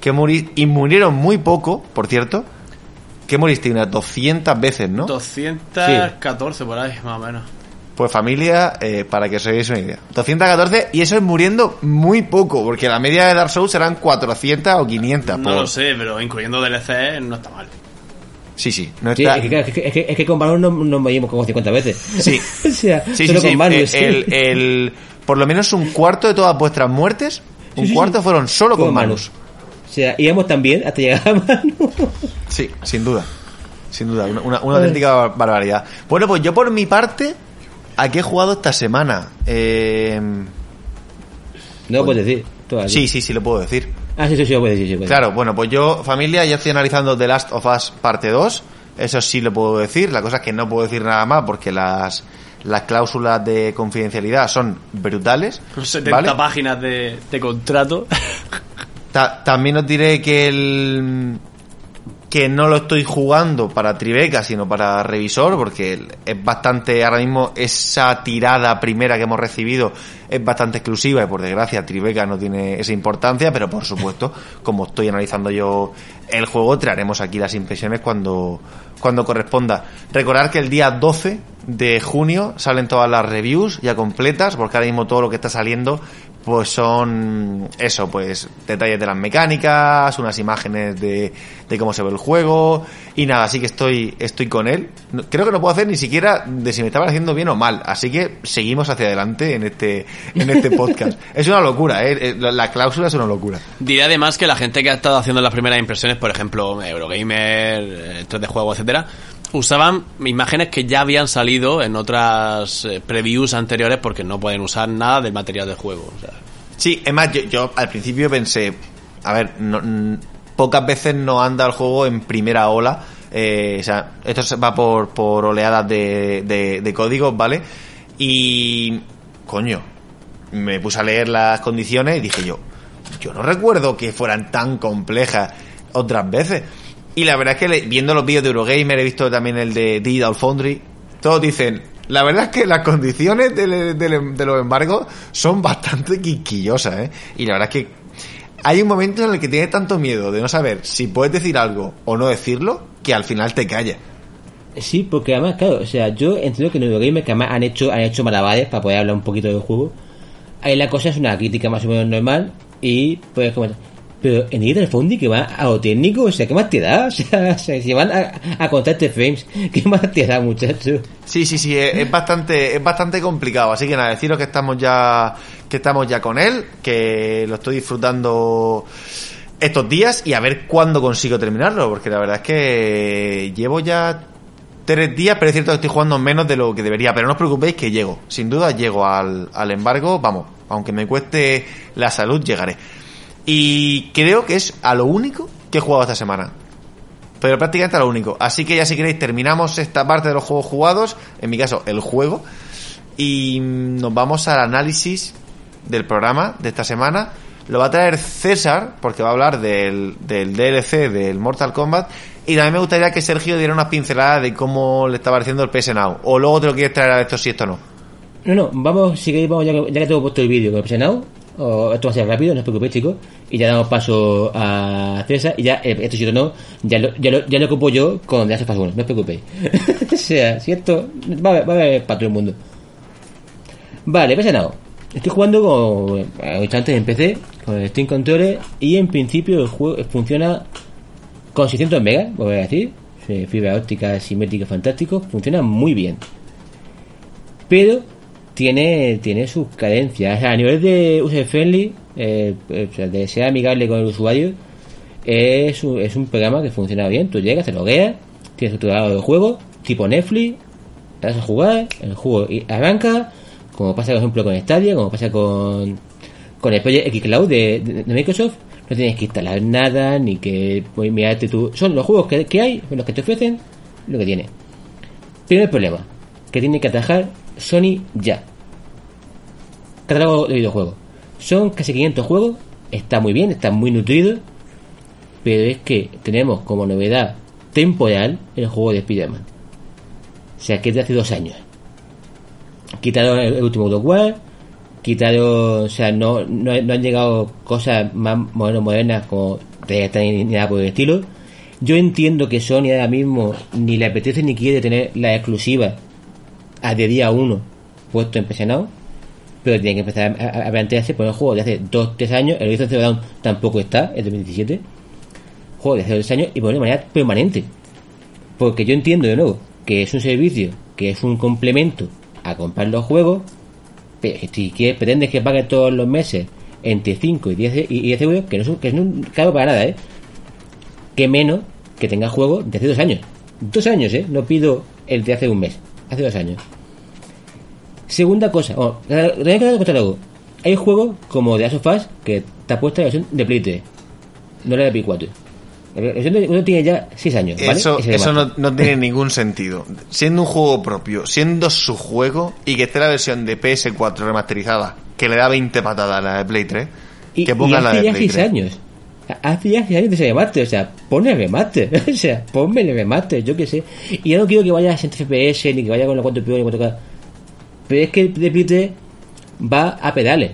que muri y murieron muy poco, por cierto, que moriste unas 200 veces, ¿no? 214 por ahí, más o menos. Pues familia, eh, para que os hagáis una idea. 214 y eso es muriendo muy poco, porque la media de Dark Souls serán 400 o 500. No por- lo sé, pero incluyendo DLC no está mal. Sí, sí, no Sí, está... es, que, claro, es, que, es, que, es que con Valor nos, nos movimos como 50 veces. Sí. o sea, Sí, sí, solo sí. con Marius. Eh, El, el- por lo menos un cuarto de todas vuestras muertes, un Sí, sí, cuarto sí. fueron solo con Con Manus. O sea, íbamos también hasta llegar a Manu. Sí, sin duda. Sin duda, una, una- una auténtica bar- barbaridad. Bueno, pues yo por mi parte, ¿a qué he jugado esta semana? Eh, No lo puedes decir. todavía. sí, sí, sí, lo puedo decir. Ah, sí, sí, sí, lo puedes decir. sí, lo puedes Claro, bueno, pues yo, familia, ya estoy analizando The Last of Us parte 2. Eso sí lo puedo decir. La cosa es que no puedo decir nada más porque las, las cláusulas de confidencialidad son brutales. Con 70 ¿vale? páginas de, de contrato. Ta- también os diré que el que no lo estoy jugando para Tribeca, sino para Revisor, porque es bastante, ahora mismo esa tirada primera que hemos recibido es bastante exclusiva y por desgracia Tribeca no tiene esa importancia, pero por supuesto, como estoy analizando yo el juego, traeremos aquí las impresiones cuando, cuando corresponda. Recordar que el día 12 de junio salen todas las reviews ya completas, porque ahora mismo todo lo que está saliendo pues son eso, pues detalles de las mecánicas, unas imágenes de, de cómo se ve el juego y nada, así que estoy estoy con él. Creo que no puedo hacer ni siquiera de si me estaba haciendo bien o mal, así que seguimos hacia adelante en este en este podcast. es una locura, ¿eh? Eh, la, la cláusula es una locura. Diré además que la gente que ha estado haciendo las primeras impresiones, por ejemplo, Eurogamer, eh, 3D Juego, etcétera, usaban imágenes que ya habían salido en otras eh, previews anteriores porque no pueden usar nada del material del juego. o sea. Sí, es más, yo, al principio pensé, a ver, no- pocas veces no anda el juego en primera ola. eh, o sea, esto se va por, por oleadas de, de, de códigos, ¿vale? Y, coño, me puse a leer las condiciones y dije yo, yo no recuerdo que fueran tan complejas otras veces. Y la verdad es que viendo los vídeos de Eurogamer, he visto también el de Digital Foundry, todos dicen, la verdad es que las condiciones de, los embargos son bastante quisquillosas, ¿eh? Y la verdad es que hay un momento en el que tienes tanto miedo de no saber si puedes decir algo o no decirlo, que al final te callas. Sí, porque además, claro, o sea, yo entiendo que en Eurogamer que además han hecho, han hecho malabares para poder hablar un poquito del juego. Ahí la cosa es una crítica más o menos normal y pues como pero en Digital Foundry que va a lo técnico, o sea, ¿qué más te da? O sea, si van a, a contarte frames, ¿qué más te da, muchacho? Sí, sí, sí, es, es bastante, es bastante complicado. Así que nada, deciros que estamos ya, que estamos ya con él, que lo estoy disfrutando estos días y a ver cuándo consigo terminarlo, porque la verdad es que llevo ya tres días, pero es cierto que estoy jugando menos de lo que debería, pero no os preocupéis que llego, sin duda llego al, al embargo, vamos, aunque me cueste la salud, llegaré. Y creo que es a lo único que he jugado esta semana. Pero prácticamente a lo único. Así que ya si queréis terminamos esta parte de los juegos jugados, en mi caso el juego, y nos vamos al análisis del programa de esta semana. Lo va a traer César, porque va a hablar del, del DLC del Mortal Kombat. Y también me gustaría que Sergio diera unas pinceladas de cómo le está pareciendo el PS Now. O luego te lo quieres traer a esto si esto no. No, no, vamos, si queréis, vamos, ya que, ya que tengo puesto el vídeo con el Now, o esto va a ser rápido, no os preocupéis, chicos, y ya damos paso a César, y ya, eh, esto si no, ya lo, ya lo, ya lo ocupo yo con Last of Us 1, no os preocupéis. o sea, si esto va a haber, para todo el mundo. Vale, PS Now. Estoy jugando con, antes en PC, con Steam Controller, y en principio el juego funciona con 600 megas, voy a decir, fibra óptica, simétrica, fantástico, funciona muy bien. Pero tiene, tiene sus carencias. A nivel de user friendly, eh, sea, de ser amigable con el usuario, es un, es un programa que funciona bien. Tú llegas, te logueas, tienes tu lado de juego, tipo Netflix, te vas a jugar, el juego arranca, como pasa por ejemplo con Stadia, como pasa con, con el Project X Cloud de, de- Microsoft. No tienes que instalar nada, ni que mirarte tú. Son los juegos que, que hay, los que te ofrecen, lo que tiene. Primer problema, que tiene que atajar Sony ya. Catálogo de videojuegos. Son casi 500 juegos, está muy bien, está muy nutrido, pero es que tenemos como novedad temporal el juego de Spider-Man. O sea, que es de hace dos años. Quitaron el, último God War, quitaron, o sea, no, no, han llegado cosas más modernas, modernas como ni nada por el estilo. Yo entiendo que Sony ahora mismo ni le apetece ni quiere tener la exclusiva a de día 1 puesto en pero tiene que empezar a, a- a plantearse por el juego de hace 2-3 años, el Horizon Zero Dawn tampoco está, es de 2017, juego de hace 2 años y ponerlo de manera permanente. Porque yo entiendo de nuevo que es un servicio, que es un complemento a comprar los juegos, si quieres, pretendes que pague todos los meses entre 5 y 10, e- y 10 euros, que no es, un, que es un para nada, ¿eh? Que menos que tenga juegos de hace dos años. Dos años, ¿eh? No pido el de hace un mes, hace dos años. Segunda cosa, oh, tengo que contar algo. Hay juegos como The Last of Us que te ha puesto la versión de Play 3, no la de Play 4. La versión de uno tiene ya 6 años, ¿vale? Eso, Y eso no, no tiene ningún sentido. Siendo un juego propio, siendo su juego y que esté la versión de PS4 remasterizada, que le da 20 patadas a la de Play 3, Y, que y pongan la de ya Play 6 3. años. Hace ya 6 años de ese remaster, o sea, ponle el remaster, o sea, ponme el remaster, yo qué sé. Y yo no quiero que vaya a 60 FPS ni que vaya con la 4P ni 4K. Pero es que el de Play 3 va a pedales.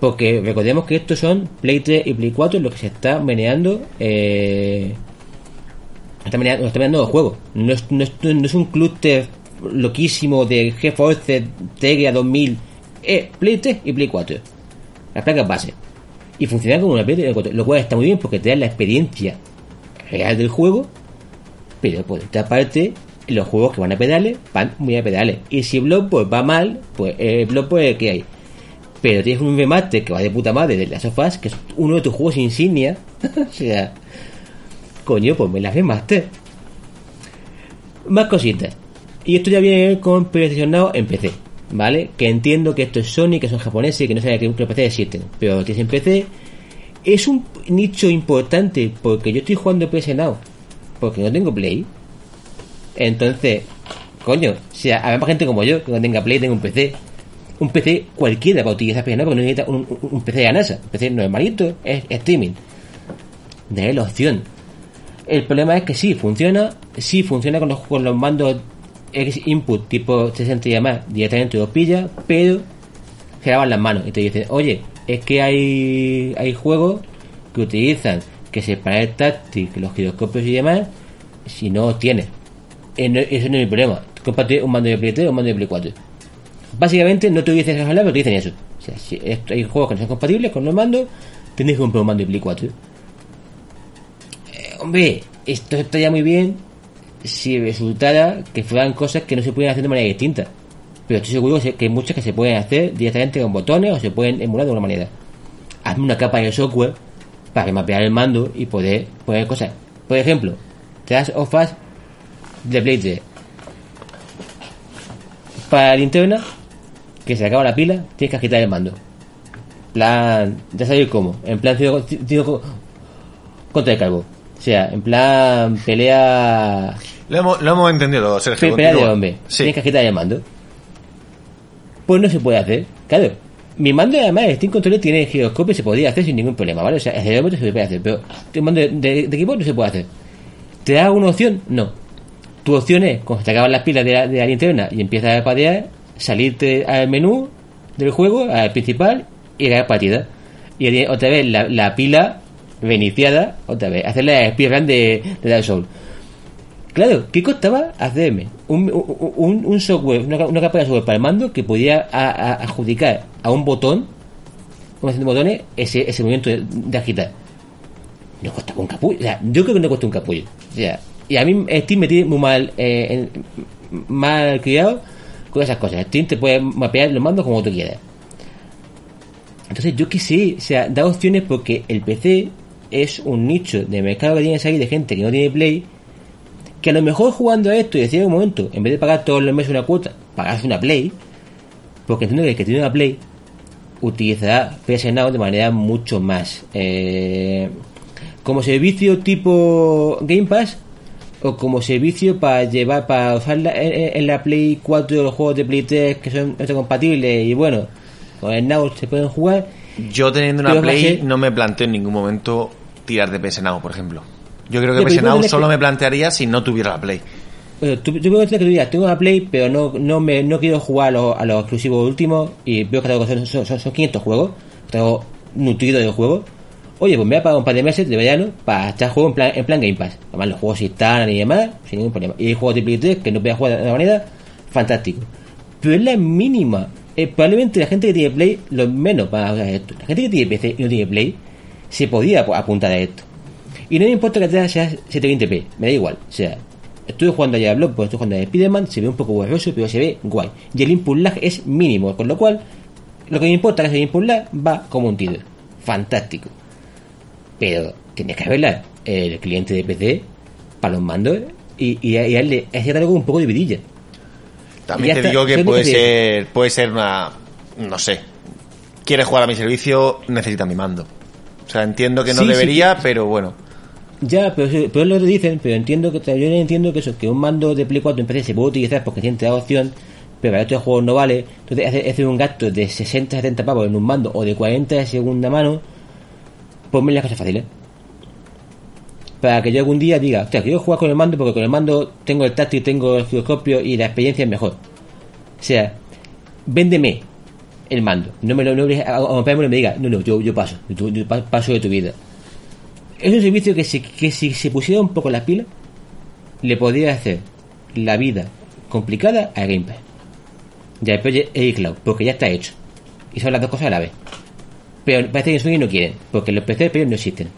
Porque recordemos que estos son Play 3 y Play 4 los que se está meneando. Eh, está meneando, está meneando los juegos. No es, no es, no es un clúster loquísimo de GeForce Tegra 2000. Eh, Play 3 y Play 4. Las placas base. Y funciona como una Play 3 y 4. Lo cual está muy bien porque te da la experiencia real del juego. Pero por otra parte, los juegos que van a pedales van muy a pedales. Y si el blog pues, va mal, pues el blog pues que hay. Pero tienes un remaster que va de puta madre de las sofás, que es uno de tus juegos insignia. o sea, coño, pues me la remaster. Más cositas. Y esto ya viene con Now en PC, ¿vale? Que entiendo que esto es Sony, que son japoneses que no saben que los PC existen. Pero lo tienes en PC. Es un nicho importante porque yo estoy jugando PS Now. Porque no tengo Play. Entonces, coño, sea, habrá gente como yo que no tenga Play, tenga un PC. Un PC cualquiera para utilizar PS Now porque no necesita un, un- PC de NASA. Un PC normalito, es streaming. De la opción. El problema es que sí, funciona, sí funciona con los, con los mandos X input tipo 60 y más, directamente los pilla, pero se lavan las manos y te dicen, oye, es que hay, hay juegos que utilizan que se para el táctil, los giroscopios y demás, si no tienes. eh, no- ese no es mi problema. Comparte un mando de Play 3 o un mando de Play 4. Básicamente no te dicen hablar, pero te dicen eso. O sea, si hay juegos que no son compatibles con los mandos, tienes que comprar un mando de Play 4. Eh, hombre, esto estaría muy bien si resultara que fueran cosas que no se pueden hacer de manera distinta. Pero estoy seguro que hay muchas que se pueden hacer directamente con botones o se pueden emular de alguna manera. Hazme una capa de software para mapear el mando y poder poner cosas. Por ejemplo, das of Us de 3. Para la linterna, que se acaba la pila, tienes que agitar el mando. plan, ya sabéis cómo. En plan, contra el calvo. O sea, en plan, pelea Lo hemos, lo hemos entendido, Sergio. Pe- pelea de hombre. Sí. Tienes que agitar el mando. Pues no se puede hacer. Claro. Mi mando además el Steam Controller tiene giroscopio y se podría hacer sin ningún problema, ¿vale? O sea, el acelerómetro se puede hacer, pero el mando de, de- de equipo no se puede hacer. ¿Te da una opción? No. Tu opción es, cuando te acaban las pilas de la, de la linterna y empiezas a padear, salirte al menú del juego, al principal, y ganar partida. Y otra vez la, la pila reiniciada, otra vez, hacer la speedrun de, de Dark Souls. Claro, ¿qué costaba hacerme un, un, un- software, una, capa de software para el mando que podía a- adjudicar a un botón, un de botones, ese, ese movimiento de, agitar? No costaba un capullo, o yo creo que no costó un capullo. O y a mí Steam me tiene muy mal, eh, en- mal criado con esas cosas. Steam te puede mapear los mandos como tú quieras. Entonces, yo que sé, o sea, da opciones porque el PC es un nicho de mercado que tiene que salir de gente que no tiene Play que a lo mejor jugando a esto y decir en un momento, en vez de pagar todos los meses una cuota, pagas una Play, porque entiendo que el que tiene una Play utilizará PS Now de manera mucho más eh, como servicio tipo Game Pass o como servicio para llevar para usarla en, en la Play 4 los juegos de Play 3 que son compatibles y bueno con el Now se pueden jugar. Yo teniendo una Play ser- no me planteo en ningún momento tirar de PS Now, por ejemplo. Yo creo que PS Now solo que- me plantearía si no tuviera la Play. Bueno, tú, yo puedo decir que tengo una Play, pero no, no, me, no quiero jugar a los, a los exclusivos últimos y veo que tengo que son, son, son- son 500 juegos, tengo nutrido de juegos. Oye, pues me voy a pagar un par de meses de verano para echar juegos en plan, en plan Game Pass. Además, los juegos instalan y demás, sin ningún problema. Y hay juegos de Play 3 que no voy a jugar de otra manera, fantástico. Pero es la mínima. Eh, probablemente la gente que tiene Play, lo menos para esto. La gente que tiene PC y no tiene Play, se podía ap- apuntar a esto. Y no me importa que sea 720p, me da igual. O sea, estoy jugando a Diablo, pues estoy jugando a Spider-Man, se ve un poco borroso, pero se ve guay. Y el input lag es mínimo, con lo cual, lo que me importa es que el input lag va como un tiro. Fantástico. Pero tenía que haberla el cliente de PC para los mandos y, y, y darle hacía algo un poco de vidilla. También te está, digo que puede ser, puede ser una, no sé, quieres jugar a mi servicio, necesita mi mando. O sea, entiendo que no Sí, debería, sí. pero bueno. Ya, pero, pero es lo que dicen, pero entiendo que yo entiendo que eso, que un mando de Play 4 en PC se puede utilizar porque tiene la opción, pero para estos juegos no vale. Entonces hace, hace un gasto de 60, 70 pavos en un mando o de 40 de segunda mano, ponme las cosas fáciles. Para que yo algún día diga, hostia, quiero jugar con el mando porque con el mando tengo el táctil, tengo el giroscopio y la experiencia es mejor. O sea, véndeme el mando. No me lo no y me diga, no, no, yo, yo paso, yo, yo pa- paso de tu vida. Es un servicio que, si, que si se pusiera un poco las pilas, le podría hacer la vida complicada a Game Pass. Ya después el cloud, porque ya está hecho. Y son las dos cosas a la vez. Pero parece que Sony no quieren, porque los PC pero no existen.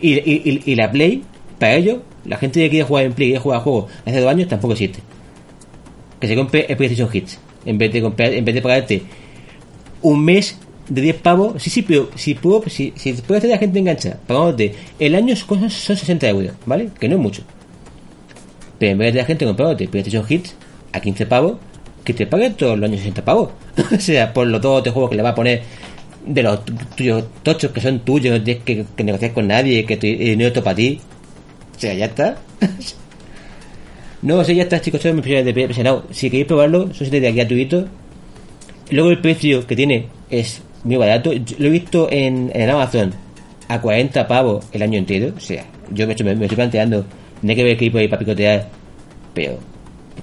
Y, y, y- y la Play, para ellos, la gente que quiere jugar en Play, que quiere jugar a juegos hace dos años, tampoco existe. Que se compre el PlayStation Hits. En vez de comprar, en vez de pagarte un mes de 10 pavos. Sí, sí, pero si puedo, si, si puede hacer la gente enganchada, pagándote el año son, son 60 euros, ¿vale? Que no es mucho. Pero en vez de la gente comprándote PlayStation Hits a 15 pavos, que te paguen todos los años 60 pavos. o sea, por los dos de juegos que le va a poner de los tu- tuyos tochos que son tuyos, no tienes que, que negociar con nadie, que tu dinero es para ti. O sea, ya está. no, o sea, ya está, chicos, son mis opciones de. Si queréis probarlo, son 7 días gratuitos. Luego el precio que tiene es muy barato. Yo Lo he visto en, en Amazon a 40 pavos el año entero. O sea, yo me, me, me estoy planteando, no hay que ver que hay por ahí para picotear, pero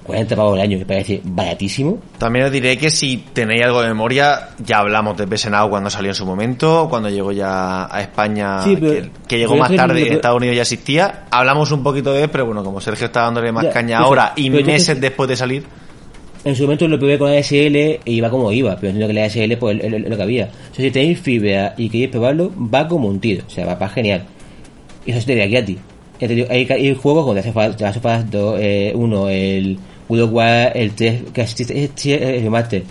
40 pavos al año, me parece baratísimo. También os diré que si tenéis algo de memoria, ya hablamos de PS Now cuando salió en su momento, cuando llegó ya a España, Sí, pero- que, que llegó más tarde, en Estados Unidos ya existía. Hablamos un poquito de él, pero bueno, como Sergio está dándole más Ya, caña ahora y meses después de salir, En su momento lo probé con ASL e iba como iba, pero entiendo que la ASL pues es lo, lo que había. O sea, si tenéis fibra y queréis probarlo, va como un tiro, o sea, va, va genial. Y eso se te aquí a ti. Digo, hay, hay juegos como The Last of Us 2, eh, 1, el of War, el 3, que es el remaster.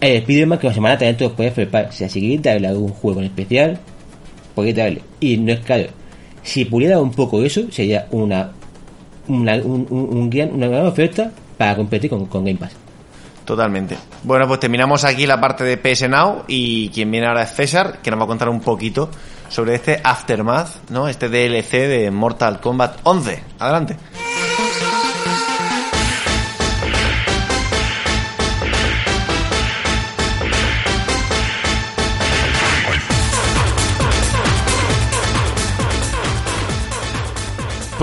El Spider-Man que una semana también te los puedes preparar. O sea, si queréis darle algún juego en especial, podéis darle. Y no es caro. Si pudiera un poco eso, sería una una, un, un- un gran- una gran oferta para competir con, con Game Pass. Totalmente. Bueno, pues terminamos aquí la parte de PS Now y quien viene ahora es César, que nos va a contar un poquito sobre este Aftermath, ¿no? Este DLC de Mortal Kombat 11. Adelante.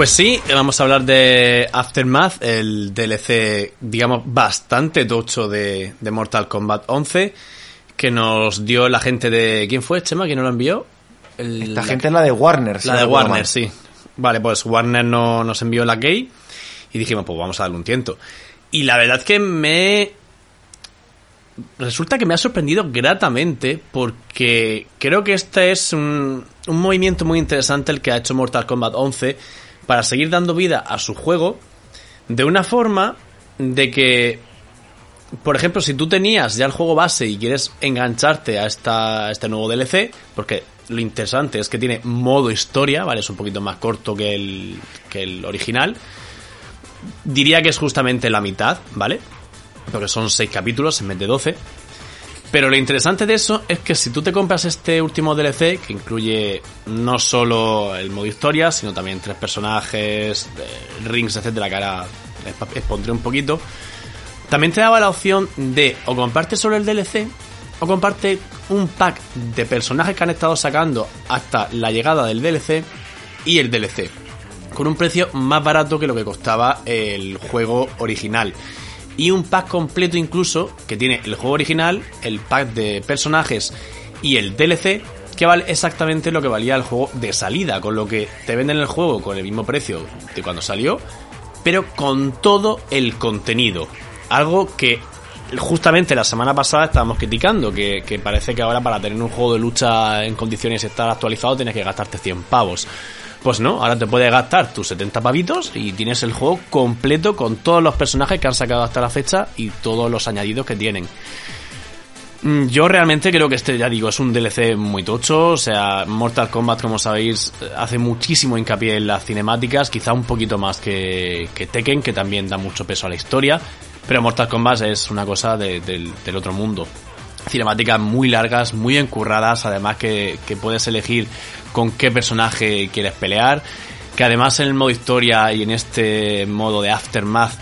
Pues sí, vamos a hablar de Aftermath, el DLC, digamos, bastante tocho de, de Mortal Kombat 11, que nos dio la gente de... ¿Quién fue, Chema? ¿Quién nos lo envió? El- Esta gente es la de Warner, La de Warner, mal. sí. Vale, pues Warner no, nos envió la gay y dijimos, pues vamos a darle un tiento. Y la verdad es que me... Resulta que me ha sorprendido gratamente porque creo que este es un, un movimiento muy interesante el que ha hecho Mortal Kombat 11 para seguir dando vida a su juego de una forma de que por ejemplo, si tú tenías ya el juego base y quieres engancharte a, esta, este nuevo DLC, porque lo interesante es que tiene modo historia, ¿vale? Es un poquito más corto que el, que el original. Diría que es justamente la mitad, ¿vale? Porque son 6 capítulos en vez de 12. Pero lo interesante de eso es que si tú te compras este último DLC, que incluye no solo el modo historia, sino también tres personajes, eh, rings, etcétera, que ahora exp- expondré un poquito, también te daba la opción de o comprarte solo el DLC o comparte un pack de personajes que han estado sacando hasta la llegada del DLC y el DLC. Con un precio más barato que lo que costaba el juego original. Y un pack completo incluso que tiene el juego original, el pack de personajes y el DLC que vale exactamente lo que valía el juego de salida, con lo que te venden el juego con el mismo precio de cuando salió, pero con todo el contenido. Algo que justamente la semana pasada estábamos criticando, que, que parece que ahora para tener un juego de lucha en condiciones y estar actualizado tienes que gastarte 100 pavos. Pues no, ahora te puedes gastar tus 70 pavitos y tienes el juego completo con todos los personajes que han sacado hasta la fecha y todos los añadidos que tienen. Mm, Yo realmente creo que este, ya digo, es un DLC muy tocho. O sea, Mortal Kombat, como sabéis, hace muchísimo hincapié en las cinemáticas, quizá un poquito más que, Tekken, que también da mucho peso a la historia. Pero Mortal Kombat es una cosa de- del, del otro mundo. Cinemáticas muy largas, muy encurradas, además que, puedes elegir con qué personaje quieres pelear. Que además en el modo historia y en este modo de Aftermath,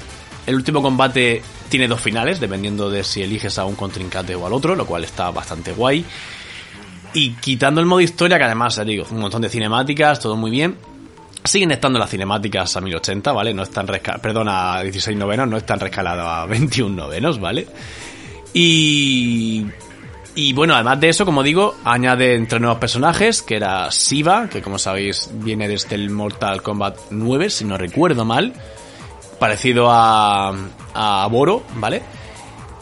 el último combate tiene dos finales, dependiendo de si eliges a un contrincante o al otro, lo cual está bastante guay. Y quitando el modo historia, que además, ya digo, un montón de cinemáticas, todo muy bien. Siguen estando las cinemáticas a 1080, ¿vale? No están resca- perdona, a 16 novenos, no están rescaladas a 21 novenos, ¿vale? Y y bueno, además de eso, como digo, añade entre nuevos personajes, que era Siva, que como sabéis viene desde el Mortal Kombat 9, si no recuerdo mal, parecido a, a Boro, ¿vale?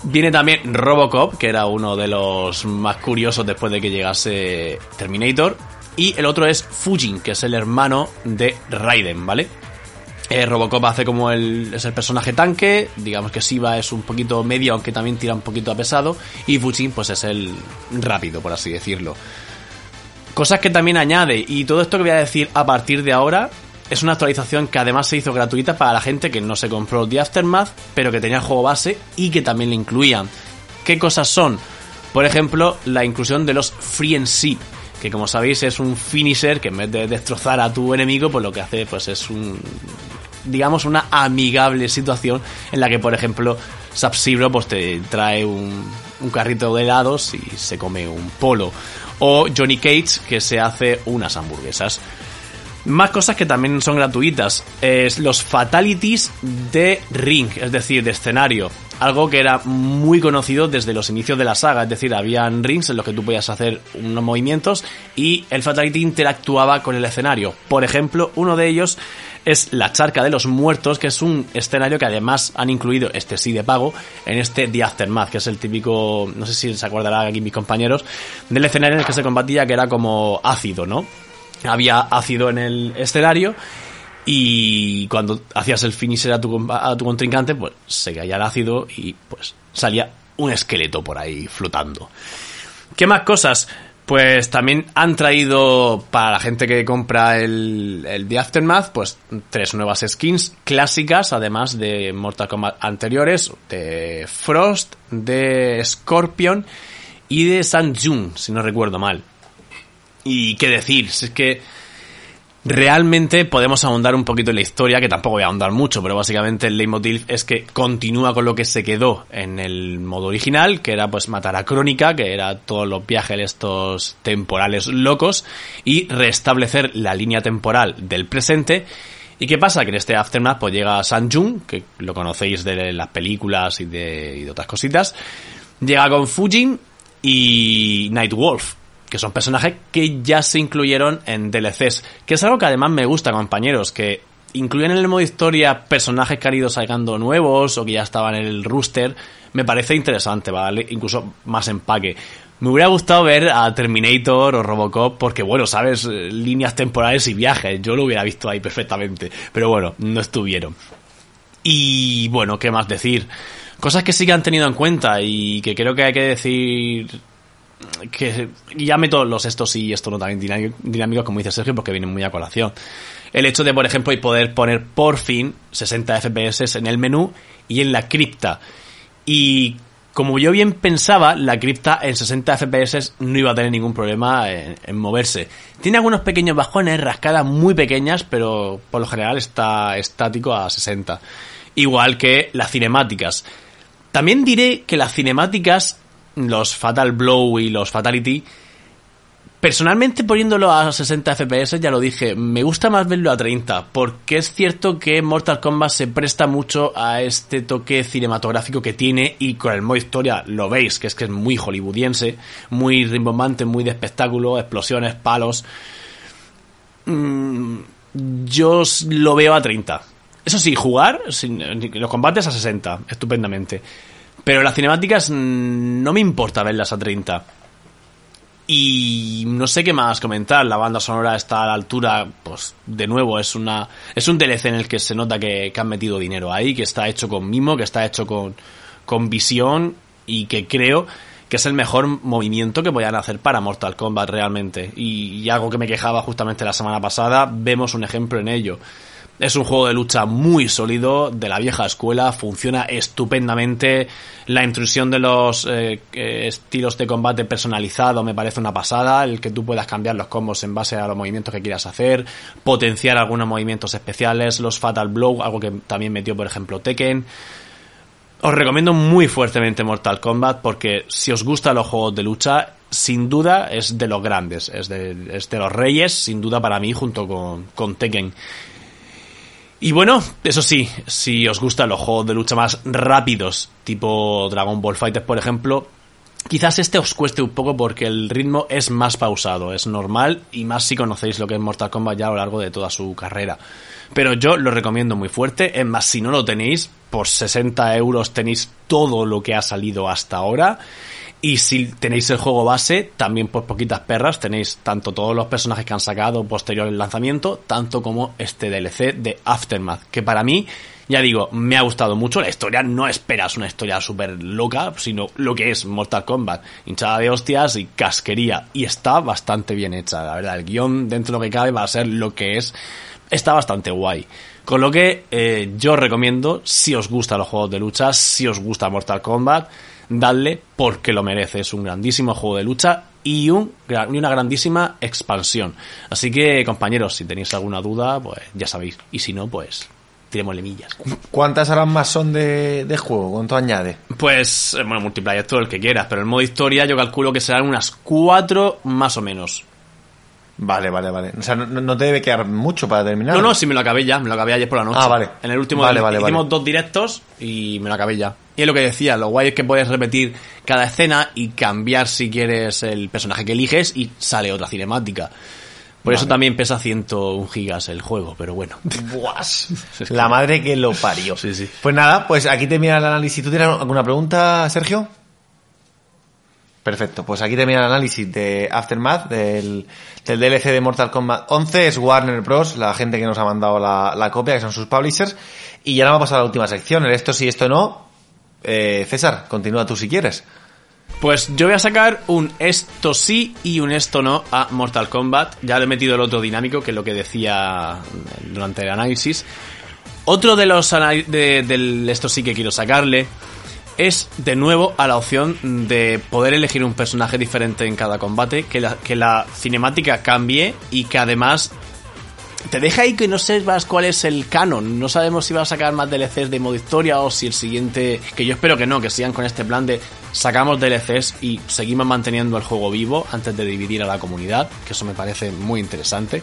Viene también Robocop, que era uno de los más curiosos después de que llegase Terminator. Y el otro es Fujin, que es el hermano de Raiden, ¿vale? Eh, Robocop hace como el, es el personaje tanque, digamos que Siva es un poquito medio, aunque también tira un poquito a pesado, y Fujin pues es el rápido, por así decirlo. Cosas que también añade, y todo esto que voy a decir a partir de ahora, es una actualización que además se hizo gratuita para la gente que no se compró The Aftermath, pero que tenía el juego base y que también le incluían. ¿Qué cosas son? Por ejemplo, la inclusión de los Seed, que como sabéis es un finisher que en vez de destrozar a tu enemigo, pues lo que hace pues es un digamos una amigable situación en la que por ejemplo Sub-Zero pues te trae un, un carrito de helados y se come un polo o Johnny Cage que se hace unas hamburguesas. Más cosas que también son gratuitas. Es los fatalities de ring, es decir, de escenario. Algo que era muy conocido desde los inicios de la saga. Es decir, habían rings en los que tú podías hacer unos movimientos y el fatality interactuaba con el escenario. Por ejemplo, uno de ellos es la Charca de los Muertos, que es un escenario que además han incluido, este sí de pago, en este The Aftermath, que es el típico, no sé si se acordarán aquí mis compañeros, del escenario en el que se combatía que era como ácido, ¿no? había ácido en el escenario y cuando hacías el finisher a tu, a tu contrincante, pues se caía el ácido y pues salía un esqueleto por ahí flotando. ¿Qué más cosas? Pues también han traído para la gente que compra el, el Aftermath, pues tres nuevas skins clásicas, además de Mortal Kombat anteriores, de Frost, de Scorpion y de San Jun, si no recuerdo mal. Y qué decir, es que realmente podemos ahondar un poquito en la historia, que tampoco voy a ahondar mucho, pero básicamente el leitmotiv es que continúa con lo que se quedó en el modo original, que era pues matar a Crónica, que era todos los viajes estos temporales locos, y restablecer la línea temporal del presente. ¿Y qué pasa? Que en este Aftermath pues llega San Jun, que lo conocéis de las películas y de, y de otras cositas, llega con Fujin y Nightwolf, que son personajes que ya se incluyeron en DLCs, que es algo que además me gusta, compañeros, que incluyen en el modo historia personajes que han ido sacando nuevos o que ya estaban en el rooster, me parece interesante, ¿vale? Incluso más empaque. Me hubiera gustado ver a Terminator o Robocop porque, bueno, sabes, líneas temporales y viajes, yo lo hubiera visto ahí perfectamente, pero bueno, no estuvieron. Y bueno, ¿qué más decir? Cosas que sí que han tenido en cuenta y que creo que hay que decir que llame todos los estos y esto no también dinámicos, como dice Sergio, porque vienen muy a colación. El hecho de, por ejemplo, poder poner por fin 60 FPS en el menú y en la cripta. Y como yo bien pensaba, la cripta en 60 FPS no iba a tener ningún problema en, en, moverse. Tiene algunos pequeños bajones, rascadas muy pequeñas, pero por lo general está estático a 60. Igual que las cinemáticas. También diré que las cinemáticas los Fatal Blow y los Fatality, personalmente poniéndolo a 60 FPS, ya lo dije, me gusta más verlo a 30, porque es cierto que Mortal Kombat se presta mucho a este toque cinematográfico que tiene y con el modo historia lo veis, que es que es muy hollywoodiense, muy rimbombante, muy de espectáculo, explosiones, palos. Mm, yo lo veo a 30. Eso sí, jugar, los combates a 60, estupendamente. Pero las cinemáticas mm, no me importa verlas a 30. Y no sé qué más comentar. La banda sonora está a la altura, pues de nuevo, es una es un DLC en el que se nota que, han metido dinero ahí, que está hecho con mimo, que está hecho con, con visión y que creo que es el mejor movimiento que podían hacer para Mortal Kombat realmente. Y algo que me quejaba justamente la semana pasada, vemos un ejemplo en ello. Es un juego de lucha muy sólido, de la vieja escuela, funciona estupendamente. La intrusión de los eh, estilos de combate personalizado me parece una pasada, el que tú puedas cambiar los combos en base a los movimientos que quieras hacer, potenciar algunos movimientos especiales, los Fatal Blow, algo que también metió por ejemplo Tekken. Os recomiendo muy fuertemente Mortal Kombat porque si os gustan los juegos de lucha, sin duda es de los grandes, es de, de los reyes, sin duda para mí junto con, con Tekken. Y bueno, eso sí, si os gustan los juegos de lucha más rápidos, tipo Dragon Ball Fighters, por ejemplo, quizás este os cueste un poco porque el ritmo es más pausado, es normal y más si conocéis lo que es Mortal Kombat ya a lo largo de toda su carrera. Pero yo lo recomiendo muy fuerte, es más, si no lo tenéis, por 60 euros tenéis todo lo que ha salido hasta ahora y si tenéis el juego base, también por poquitas perras tenéis tanto todos los personajes que han sacado posterior al lanzamiento, tanto como este DLC de Aftermath, que para mí, ya digo, me ha gustado mucho. La historia no esperas una historia súper loca, sino lo que es Mortal Kombat, hinchada de hostias y casquería. Y está bastante bien hecha, la verdad. El guion, dentro de lo que cabe, va a ser lo que es. Está bastante guay. Con lo que eh, yo recomiendo, si os gustan los juegos de lucha, si os gusta Mortal Kombat, dadle porque lo merece. Es un grandísimo juego de lucha y, un, y una grandísima expansión. Así que, compañeros, si tenéis alguna duda, pues ya sabéis. Y si no, pues tiremosle millas. ¿Cuántas horas más son de, de juego? ¿Cuánto añade? Pues, eh, bueno, multiplayer todo el que quieras, pero el modo historia yo calculo que serán unas cuatro más o menos. Vale, vale, vale. O sea, no, no te debe quedar mucho para terminar. No, no, sí me lo acabé ya, me lo acabé ayer por la noche. Ah, vale. En el último Vale, vale, hicimos vale. dos directos y me lo acabé ya. Y es lo que decía, lo guay es que puedes repetir cada escena y cambiar si quieres el personaje que eliges y sale otra cinemática. Por eso también pesa 101 gigas el juego, pero bueno. Buas. La madre que lo parió. Sí, sí. Pues nada, pues aquí termina el análisis. ¿Tú tienes alguna pregunta, Sergio? Perfecto, pues aquí termina el análisis de Aftermath, del, del DLC de Mortal Kombat 11. Es Warner Bros., la gente que nos ha mandado la, la copia, que son sus publishers. Y ya vamos a pasar a la última sección, el esto sí, esto no. Eh, César, continúa tú si quieres. Pues yo voy a sacar un esto sí y un esto no a Mortal Kombat. Ya le he metido el otro dinámico, que es lo que decía durante el análisis. Otro de los de- del esto sí que quiero sacarle es de nuevo a la opción de poder elegir un personaje diferente en cada combate, que la, que la cinemática cambie y que además te deja ahí que no sepas cuál es el canon. No sabemos si va a sacar más DLCs de modo historia o si el siguiente. Que yo espero que no, que sigan con este plan de sacamos DLCs y seguimos manteniendo el juego vivo antes de dividir a la comunidad, que eso me parece muy interesante.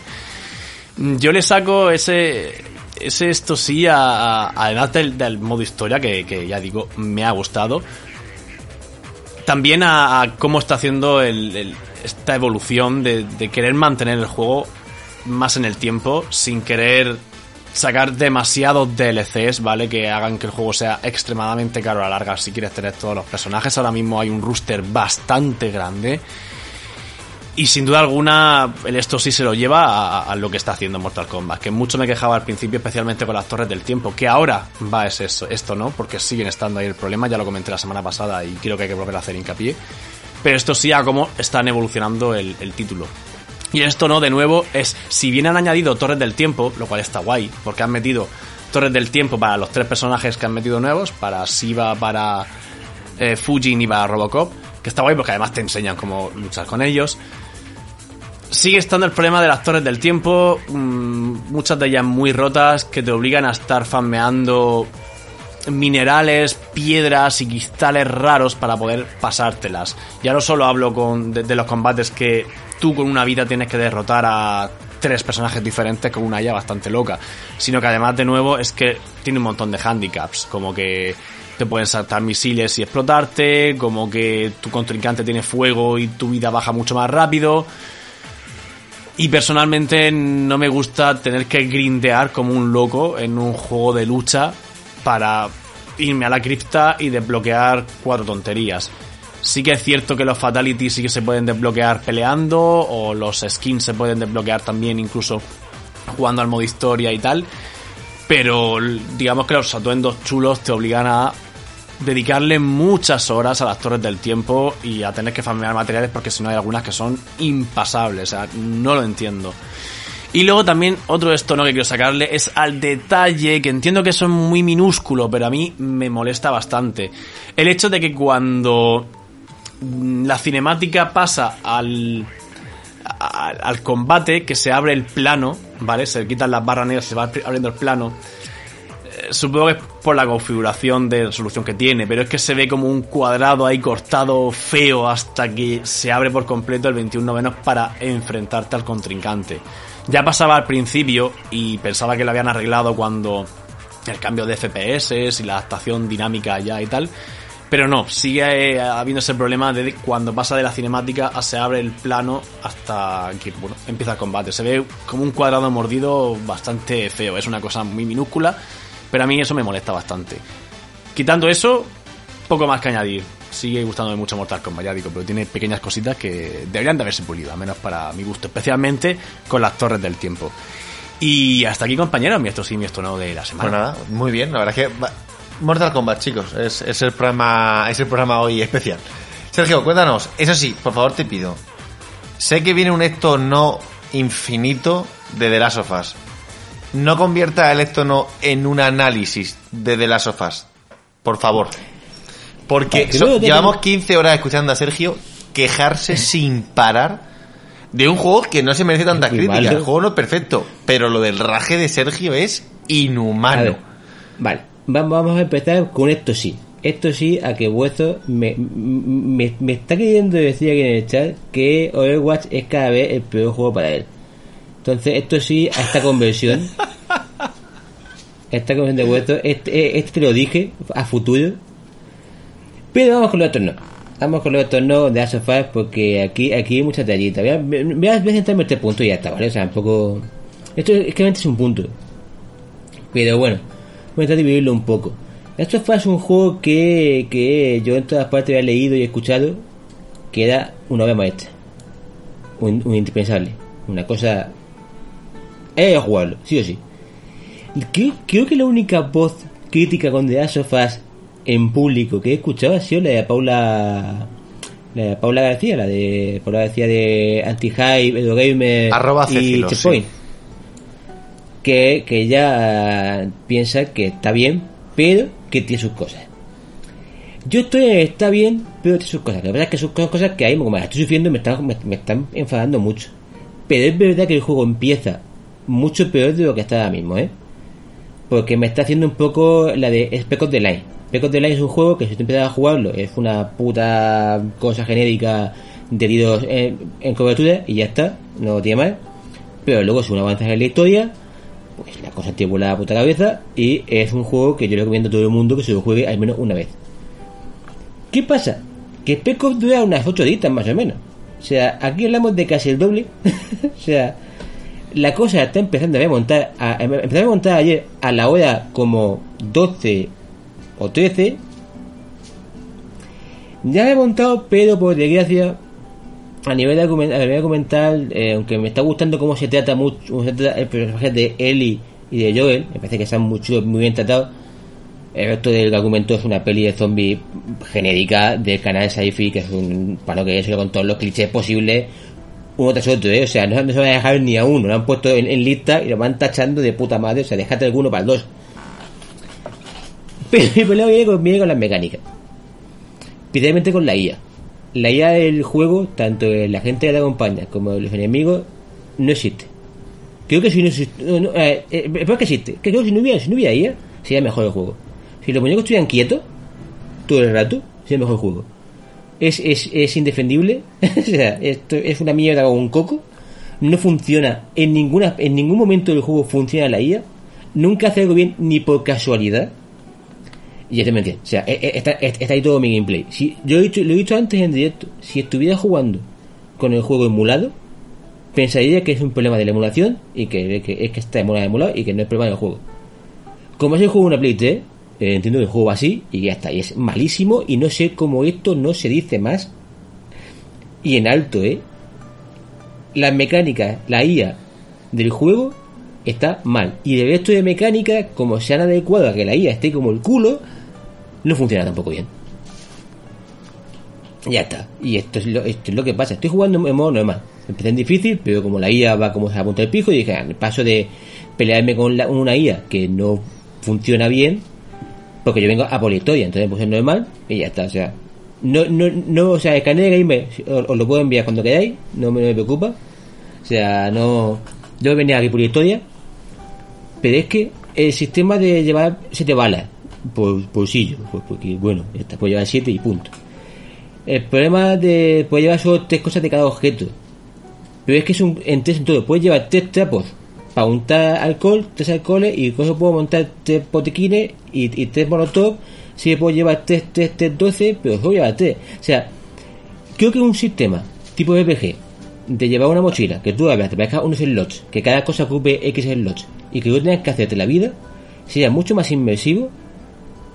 Yo le saco ese. Ese esto sí, a, a- además del, modo historia, que, que ya digo, me ha gustado. También a, cómo está haciendo el- esta evolución de, de querer mantener el juego más en el tiempo, sin querer sacar demasiados DLCs, ¿vale? Que hagan que el juego sea extremadamente caro a la larga si quieres tener todos los personajes. Ahora mismo hay un rooster bastante grande. Y sin duda alguna, esto sí se lo lleva a, lo que está haciendo Mortal Kombat. Que mucho me quejaba al principio, especialmente con las torres del tiempo. Que ahora va es eso, esto no, porque siguen estando ahí el problema. Ya lo comenté la semana pasada y creo que hay que volver a hacer hincapié. Pero esto sí a cómo están evolucionando el, el título. Y esto no, de nuevo, es si bien han añadido torres del tiempo, lo cual está guay, porque han metido torres del tiempo para los tres personajes que han metido nuevos, para Siva, para eh, Fujin y para Robocop, que está guay porque además te enseñan cómo luchar con ellos. Sigue estando el problema de las torres del tiempo, mm, muchas de ellas muy rotas, que te obligan a estar farmeando minerales, piedras y cristales raros para poder pasártelas. Ya no solo hablo con, de, de los combates que tú con una vida tienes que derrotar a tres personajes diferentes con una ya bastante loca, sino que además de nuevo es que tiene un montón de handicaps, como que te pueden saltar misiles y explotarte, como que tu contrincante tiene fuego y tu vida baja mucho más rápido. Y personalmente no me gusta tener que grindear como un loco en un juego de lucha para irme a la cripta y desbloquear cuatro tonterías. Sí que es cierto que los fatalities sí que se pueden desbloquear peleando o los skins se pueden desbloquear también incluso jugando al modo historia y tal. Pero digamos que los atuendos chulos te obligan a dedicarle muchas horas a las torres del tiempo y a tener que farmear materiales porque si no hay algunas que son impasables, o sea, no lo entiendo. Y luego también otro esto no que quiero sacarle es al detalle, que entiendo que eso es muy minúsculo, pero a mí me molesta bastante. El hecho de que cuando mm, la cinemática pasa al, a- al combate, que se abre el plano, ¿vale? Se quitan las barras negras, se va abriendo el plano. Supongo que es por la configuración de resolución que tiene, pero es que se ve como un cuadrado ahí cortado feo hasta que se abre por completo el 21 menos para enfrentarte al contrincante. Ya pasaba al principio y pensaba que lo habían arreglado cuando el cambio de FPS y la adaptación dinámica ya y tal. Pero no, sigue eh, habiendo ese problema de cuando pasa de la cinemática a se abre el plano hasta que bueno, empieza el combate. Se ve como un cuadrado mordido bastante feo. Es una cosa muy minúscula, pero a mí eso me molesta bastante. Quitando eso, poco más que añadir. Sigue gustándome mucho Mortal Kombat, ya digo, pero tiene pequeñas cositas que deberían de haberse pulido, al menos para mi gusto, especialmente con las torres del tiempo. Y hasta aquí, compañeros, mi esto sí, mi esto no de la semana. Pues nada, muy bien, la verdad es que Mortal Kombat, chicos, es, es el programa, es el programa hoy especial. Sergio, cuéntanos, eso sí, por favor te pido. Sé que viene un esto no infinito de The Last of Us. No convierta el esto no en un análisis de The Last of Us. Por favor. Porque so- llevamos 15 horas escuchando a Sergio quejarse sin parar de un juego que no se merece tanta muy crítica. malo. El juego no es perfecto, pero lo del raje de Sergio es inhumano. ver, vale, vamos a empezar con esto sí. esto sí, a que Hueso me, me, me está queriendo decir aquí en el chat que Overwatch es cada vez el peor juego para él. Entonces, esto sí, a esta conversión, esta conversión de Hueso, este, este te lo dije a futuro. Pero vamos con los otros no. Vamos con los otros no de As porque aquí, aquí hay mucha tallita. Voy a, a, centrarme en este punto y ya está, ¿vale? O sea, un poco... Esto es que es un punto. Pero bueno, voy a intentar dividirlo un poco. Esto fue un juego que, que yo en todas partes había leído y escuchado que era una obra maestra. Un, un indispensable. Una cosa... He jugarlo, sí o sí. Creo, creo que la única voz crítica con The Last of Us en público que he escuchado ha sido la de Paula... La de Paula García, la de Paula García de Anti-Hype, Gamer Arroba y Checkpoint sí. que, que ella piensa que está bien, pero que tiene sus cosas. Yo estoy está bien, pero tiene sus cosas. La verdad es que son cosas que ahí, como me las estoy sufriendo, me están, me, me están enfadando mucho. Pero es verdad que el juego empieza mucho peor de lo que está ahora mismo, ¿eh? Porque me está haciendo un poco la de Spec the Line. Spec the Line es un juego que si tú empiezas a jugarlo es una puta cosa genérica de tiros en, en cobertura y ya está, no tiene más. Pero luego según avanzas en la historia, pues la cosa te vuela la puta cabeza y es un juego que yo recomiendo a todo el mundo que se lo juegue al menos una vez. ¿Qué pasa? Que Spec dura unas 8 horitas más o menos. O sea, aquí hablamos de casi el doble. o sea, la cosa está empezando a montar. A, empezó a montar ayer a la hora como 12 o 13. Ya he montado, pero por desgracia, a nivel, argumental, eh, aunque me está gustando cómo se trata mucho cómo se el personaje de Ellie y de Joel, me parece que están muy, muy bien tratados. El resto del argumento es una peli de zombies genérica del canal Sci-Fi, que es un palo que es con todos los clichés posibles, uno tras otro, ¿eh? O sea, no, no se van a dejar ni a uno, lo han puesto en, lista y lo van tachando de puta madre, o sea, déjate alguno para el dos. Pero mi problema viene con, viene con las mecánicas. Principalmente con la IA. La IA del juego, tanto la gente que te acompaña como los enemigos, no existe. Creo que si no existe. No, no, eh, eh, que existe. Creo que si no hubiera, si no hubiera IA, sería mejor el juego. Si los muñecos estuvieran quietos todo el rato, sería mejor el juego. Es, es, es indefendible. o sea, esto es una mierda con un coco. No funciona en ninguna en ningún momento del juego funciona la IA. Nunca hace algo bien ni por casualidad. Y ya te entiendes. O sea, eh, eh, está, está ahí todo mi gameplay. Si, yo he dicho, lo he dicho antes en directo. Si estuviera jugando con el juego emulado, pensaría que es un problema de la emulación y que, es que está emulado, emulado y que no es problema del juego. Como es el juego una Play 3, eh, entiendo que el juego va así y ya está. Y es malísimo y no sé cómo esto no se dice más. Y en alto, ¿eh? Las mecánicas, la IA del juego está mal. Y el resto de mecánicas, como se han adecuado a que la IA esté como el culo, no funciona tampoco bien. Ya está. Y esto es lo, esto es lo que pasa. Estoy jugando en modo normal. Empecé en difícil, pero como la IA va como se apunta el pijo, y dije, "Ah, paso de pelearme con la- una IA que no funciona bien, porque yo vengo a por historia, entonces puse normal y ya está. O sea, no, no, no, o sea, el canal de gamer os, os lo puedo enviar cuando queráis, no me, preocupa. O sea, no. Yo venía aquí por historia, pero es que el sistema de llevar siete balas por bolsillo, pues porque bueno, ya está, puedo llevar siete y punto. El problema de puedes llevar solo tres cosas de cada objeto. Pero es que es un en tres en todo. Puedes llevar tres trapos para untar alcohol, tres alcoholes y con eso puedo montar tres botiquines y, y tres molotov. Sí puedo llevar tres, tres, tres, doce, pero solo llevar tres. O sea, creo que un sistema tipo RPG de llevar una mochila, que tú hablas, te parezca unos slots, que cada cosa ocupe X slots y que tú tengas que hacerte la vida, sería mucho más inmersivo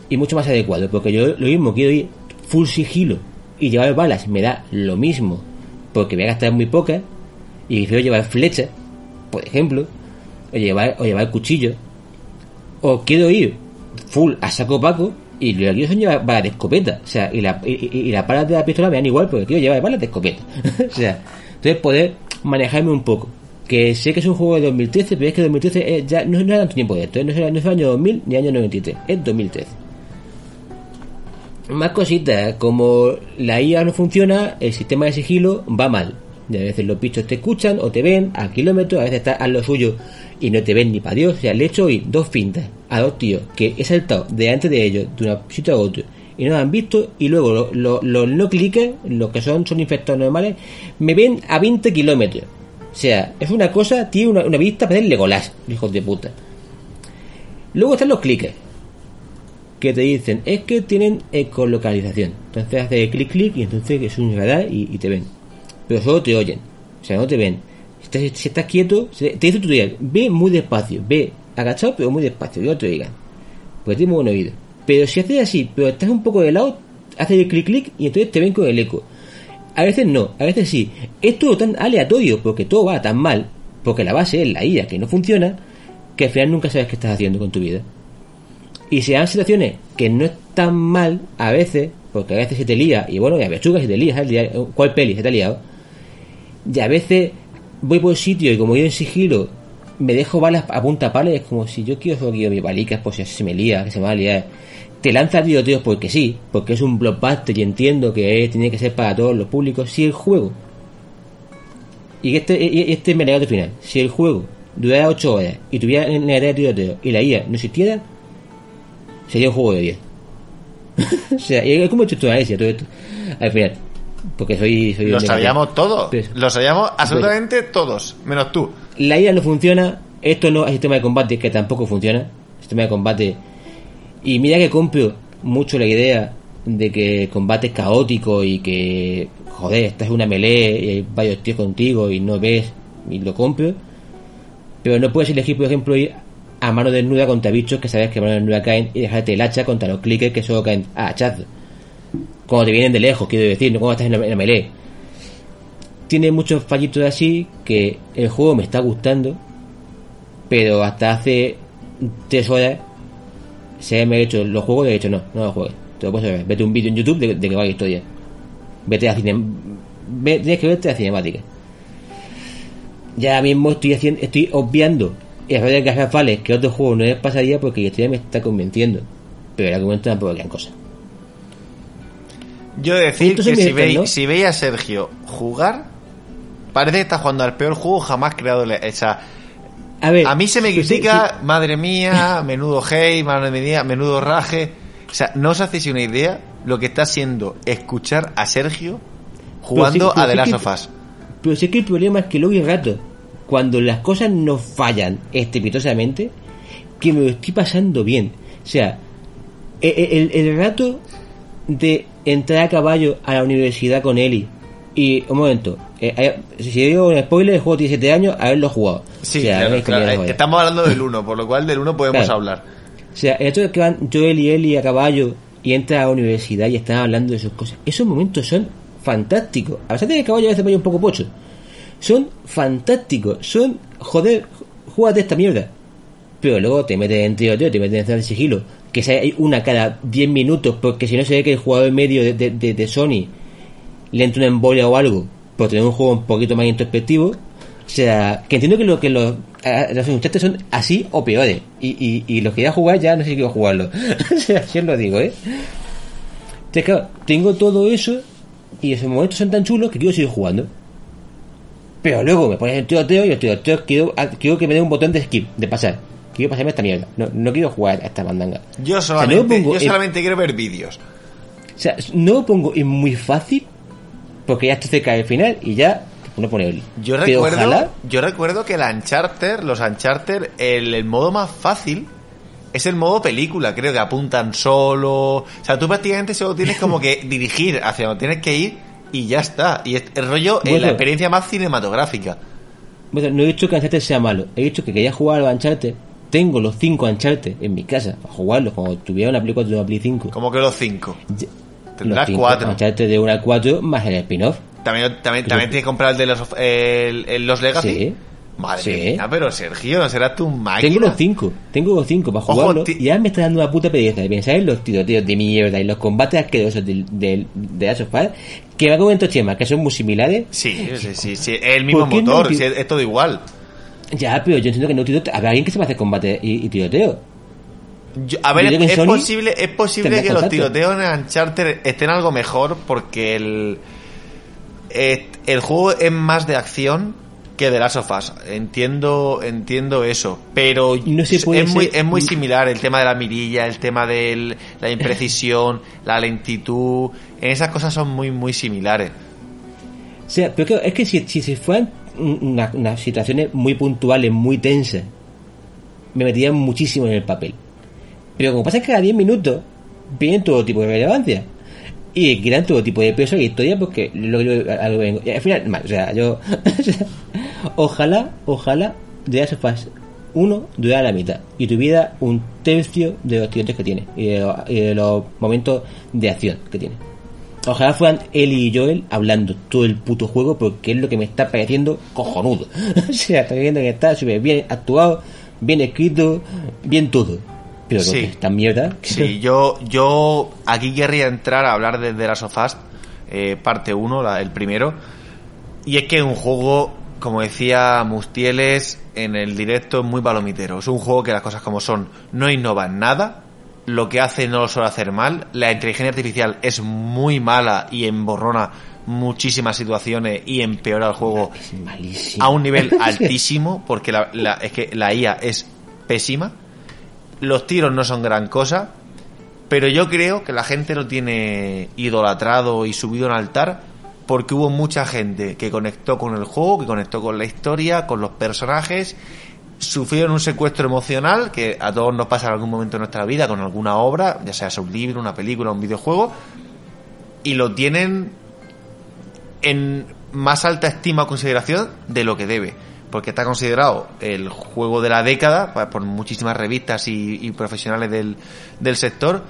y mucho más adecuado, porque yo lo mismo quiero ir full sigilo y llevar balas me da lo mismo, porque voy a gastar muy pocas y prefiero llevar flechas, por ejemplo, o llevar, o llevar cuchillo, o quiero ir full a saco paco y lo que quiero son llevar balas de escopeta, o sea, y, la, y, y- las balas de la pistola me dan igual porque quiero llevar balas de escopeta, o sea, entonces poder manejarme un poco. Que sé que es un juego de 2013, pero es que 2013 es ya no, no tanto tiempo de esto, ¿eh? no, es, no es el año 2000 ni año 93, es 2013. Más cositas, como la IA no funciona, el sistema de sigilo va mal. Y a veces los bichos te escuchan o te ven a kilómetros, a veces estás a lo suyo y no te ven ni para Dios. O sea, le he hecho hoy dos fintas a dos tíos que he saltado delante de ellos de un sitio a otro y no han visto, y luego lo- lo- los no cliques, los que son, son infectados normales, me ven a 20 kilómetros. O sea, es una cosa, tiene una, una vista para hacerle Legolas, hijos de puta. Luego están los cliques, que te dicen, es que tienen ecolocalización. Entonces hace clic clic y entonces es un radar y te ven. Pero solo te oyen, o sea, no te ven. Estás, si estás quieto, te dice el tutorial, ve muy despacio, ve agachado pero muy despacio, no te oigan. Pues tiene muy buen oído. Pero si haces así, pero estás un poco de lado, haces el clic clic y entonces te ven con el eco. A veces no, a veces sí. Es todo tan aleatorio porque todo va tan mal, porque la base es la IA que no funciona, que al final nunca sabes qué estás haciendo con tu vida. Y se dan situaciones que no están mal a veces, porque a veces se te lía, y bueno, y a vechugas se te. Lía- ¿cuál peli se te ha liado? Y a veces voy por sitio y como yo en sigilo me dejo balas a punta pala y es como si yo quiero solo quiero mi balicas por si se me lía, que se me va a liar. Te lanzas tiroteos porque sí, porque es un blockbuster y entiendo que tiene que ser para todos los públicos. Si el juego, y este, este es mi alegato final, si el juego durara 8 horas y tuviera negativa de tiroteo y la IA no existiera, sería un juego de 10. o sea, es como he hecho análisis todo esto. Al final, porque soy... soy Lo sabíamos todo. Pues- Lo sabíamos absolutamente todos, menos tú. la IA no funciona, esto no es sistema de combate que tampoco funciona, sistema de combate y mira que compro mucho la idea de que el combate es caótico y que joder, estás en una melee y hay varios tíos contigo y no ves y lo compro, pero no puedes elegir por ejemplo ir a mano desnuda contra bichos que sabes que a mano desnuda caen y dejarte el hacha contra los clickers que solo caen a hachazos. Cuando te vienen de lejos, quiero decir, no cuando estás en la, en la melee tiene muchos fallitos así que el juego me está gustando, pero hasta hace tres horas se me ha hecho los juegos y he dicho no, no lo juegues. Te lo puedes ver. Vete un vídeo en YouTube de, de que va la historia. Vete a cine, ve- tienes que verte a cinemática. Ya mismo estoy haciendo, estoy obviando errores garrafales que otros juegos no les pasaría porque la historia me está convenciendo. Pero el argumento tampoco es gran cosa. Yo decir que si, ¿no? si veis a Sergio jugar, parece que está jugando al peor juego jamás creado. O sea, A ver, a mí se me sí, sí, critica, madre mía, menudo hate, madre mía, menudo raje. O sea, no os hacéis una idea lo que está siendo escuchar a Sergio jugando Pero sí, pero a The Last of Us. Pero sí que el problema es que luego hay rato, cuando las cosas no fallan estrepitosamente, que me lo estoy pasando bien. O sea, e- e- el, el rato de entrar a caballo a la universidad con Eli y, un momento, eh, si digo un spoiler, el juego tiene 7 años, haberlo jugado. Sí, O sea, claro, estamos hablando del 1, por lo cual del 1 podemos Claro. hablar. O sea, el hecho de que van Joel y Eli a caballo y entran a la universidad y están hablando de sus cosas, esos momentos son fantásticos. A pesar de que el caballo a veces vaya un poco pocho, son fantásticos. Son, joder, júgate esta mierda. Pero luego te metes en tiroteo, te metes en de sigilo, que sea una cada 10 minutos, porque si no se ve que el jugador medio de, de, de- Sony le entra una embolia o algo, por tener un juego un poquito más introspectivo. O sea, que entiendo que, lo, que los, los ustedes son así o peores. Y, y, y los que ya jugar ya no sé si quiero jugarlo. o sea, lo digo, ¿eh? Entonces, claro, tengo todo eso y esos momentos son tan chulos que quiero seguir jugando. Pero luego me pones el tiroteo y el tiroteo quiero, a- quiero que me dé un botón de skip, de pasar. Quiero pasarme esta mierda. No, no quiero jugar a esta mandanga. Yo O sea, no lo solamente, pongo yo en- solamente quiero ver vídeos. o sea, no lo pongo en muy fácil porque ya estoy cerca del final y ya uno pone el. Yo recuerdo, ojalá- yo recuerdo que la Uncharted, los Uncharted, el, el modo más fácil es el modo película, creo que apuntan solo. O sea, tú prácticamente solo tienes como que dirigir hacia donde tienes que ir y ya está. Y es el rollo, eh, Bueno. la experiencia más cinematográfica. Bueno, no he dicho que Uncharted sea malo, he dicho que quería jugar a los Uncharted. Tengo los 5 Uncharted en mi casa para jugarlos cuando tuviera una Play 4 y una Play 5. Como que los cinco. Ya- Tendrás los cinco cuatro. Uncharted de 1 al 4 más el spin-off. También, también, también tienes que comprar el de los, el, el- los Legacy. Sí. Madre Sí. mía, pero Sergio, no serás tu máquina. Tengo los 5, tengo los 5 para ti- y ya me está dando una puta pereza de pensar en los tiroteos de mierda y los combates asquerosos del, del, de Last of Us, que me ha comentado Chema, que son muy similares. Sí, sí, sí, sí. El mismo ¿Por qué no motor, ti- sí, es todo igual. Ya, pero yo entiendo que no tiroteo. Habrá alguien que sepa hacer combate y, y tiroteo. Yo- a ver, Yo es posible, es posible que los contacto. tiroteos en Uncharted estén algo mejor porque el, et- el juego es más de acción que de las sofás. Entiendo, entiendo eso, pero No se es, muy, es muy similar el tema de la mirilla, el tema de la imprecisión, la lentitud. En esas cosas son muy, muy similares. O sea, pero es que si, si se fueran una- unas situaciones muy puntuales, muy tensas, me metían muchísimo en el papel. Pero como pasa es que cada 10 minutos vienen todo tipo de relevancia. Y quitan todo tipo de peso y historia porque lo, vengo. Al final, mal, o sea, yo. ojalá, ojalá de Last of Us 1 durara la mitad y tuviera un tercio de los tiroteos que tiene y de, lo- y de los momentos de acción que tiene. Ojalá fueran Ellie y Joel hablando todo el puto juego porque es lo que me está pareciendo cojonudo. o sea, estoy viendo que está súper bien actuado, bien escrito, bien todo. Pero Sí. esta mierda. Sí, yo, yo aquí querría entrar a hablar de The Last of Us, eh, parte 1, el primero. Y es que es un juego, como decía Mustieles en el directo, es muy palomitero. Es un juego que las cosas como son, no innova en nada. Lo que hace no lo suele hacer mal. La inteligencia artificial es muy mala y emborrona muchísimas situaciones y empeora el juego a un nivel altísimo, porque la, la- es que la IA es pésima. Los tiros no son gran cosa, pero yo creo que la gente lo tiene idolatrado y subido en altar porque hubo mucha gente que conectó con el juego, que conectó con la historia, con los personajes, sufrieron un secuestro emocional que a todos nos pasa en algún momento de nuestra vida con alguna obra, ya sea un libro, una película, un videojuego, y lo tienen en más alta estima o consideración de lo que debe. Porque está considerado el juego de la década por muchísimas revistas y, y profesionales del, del sector.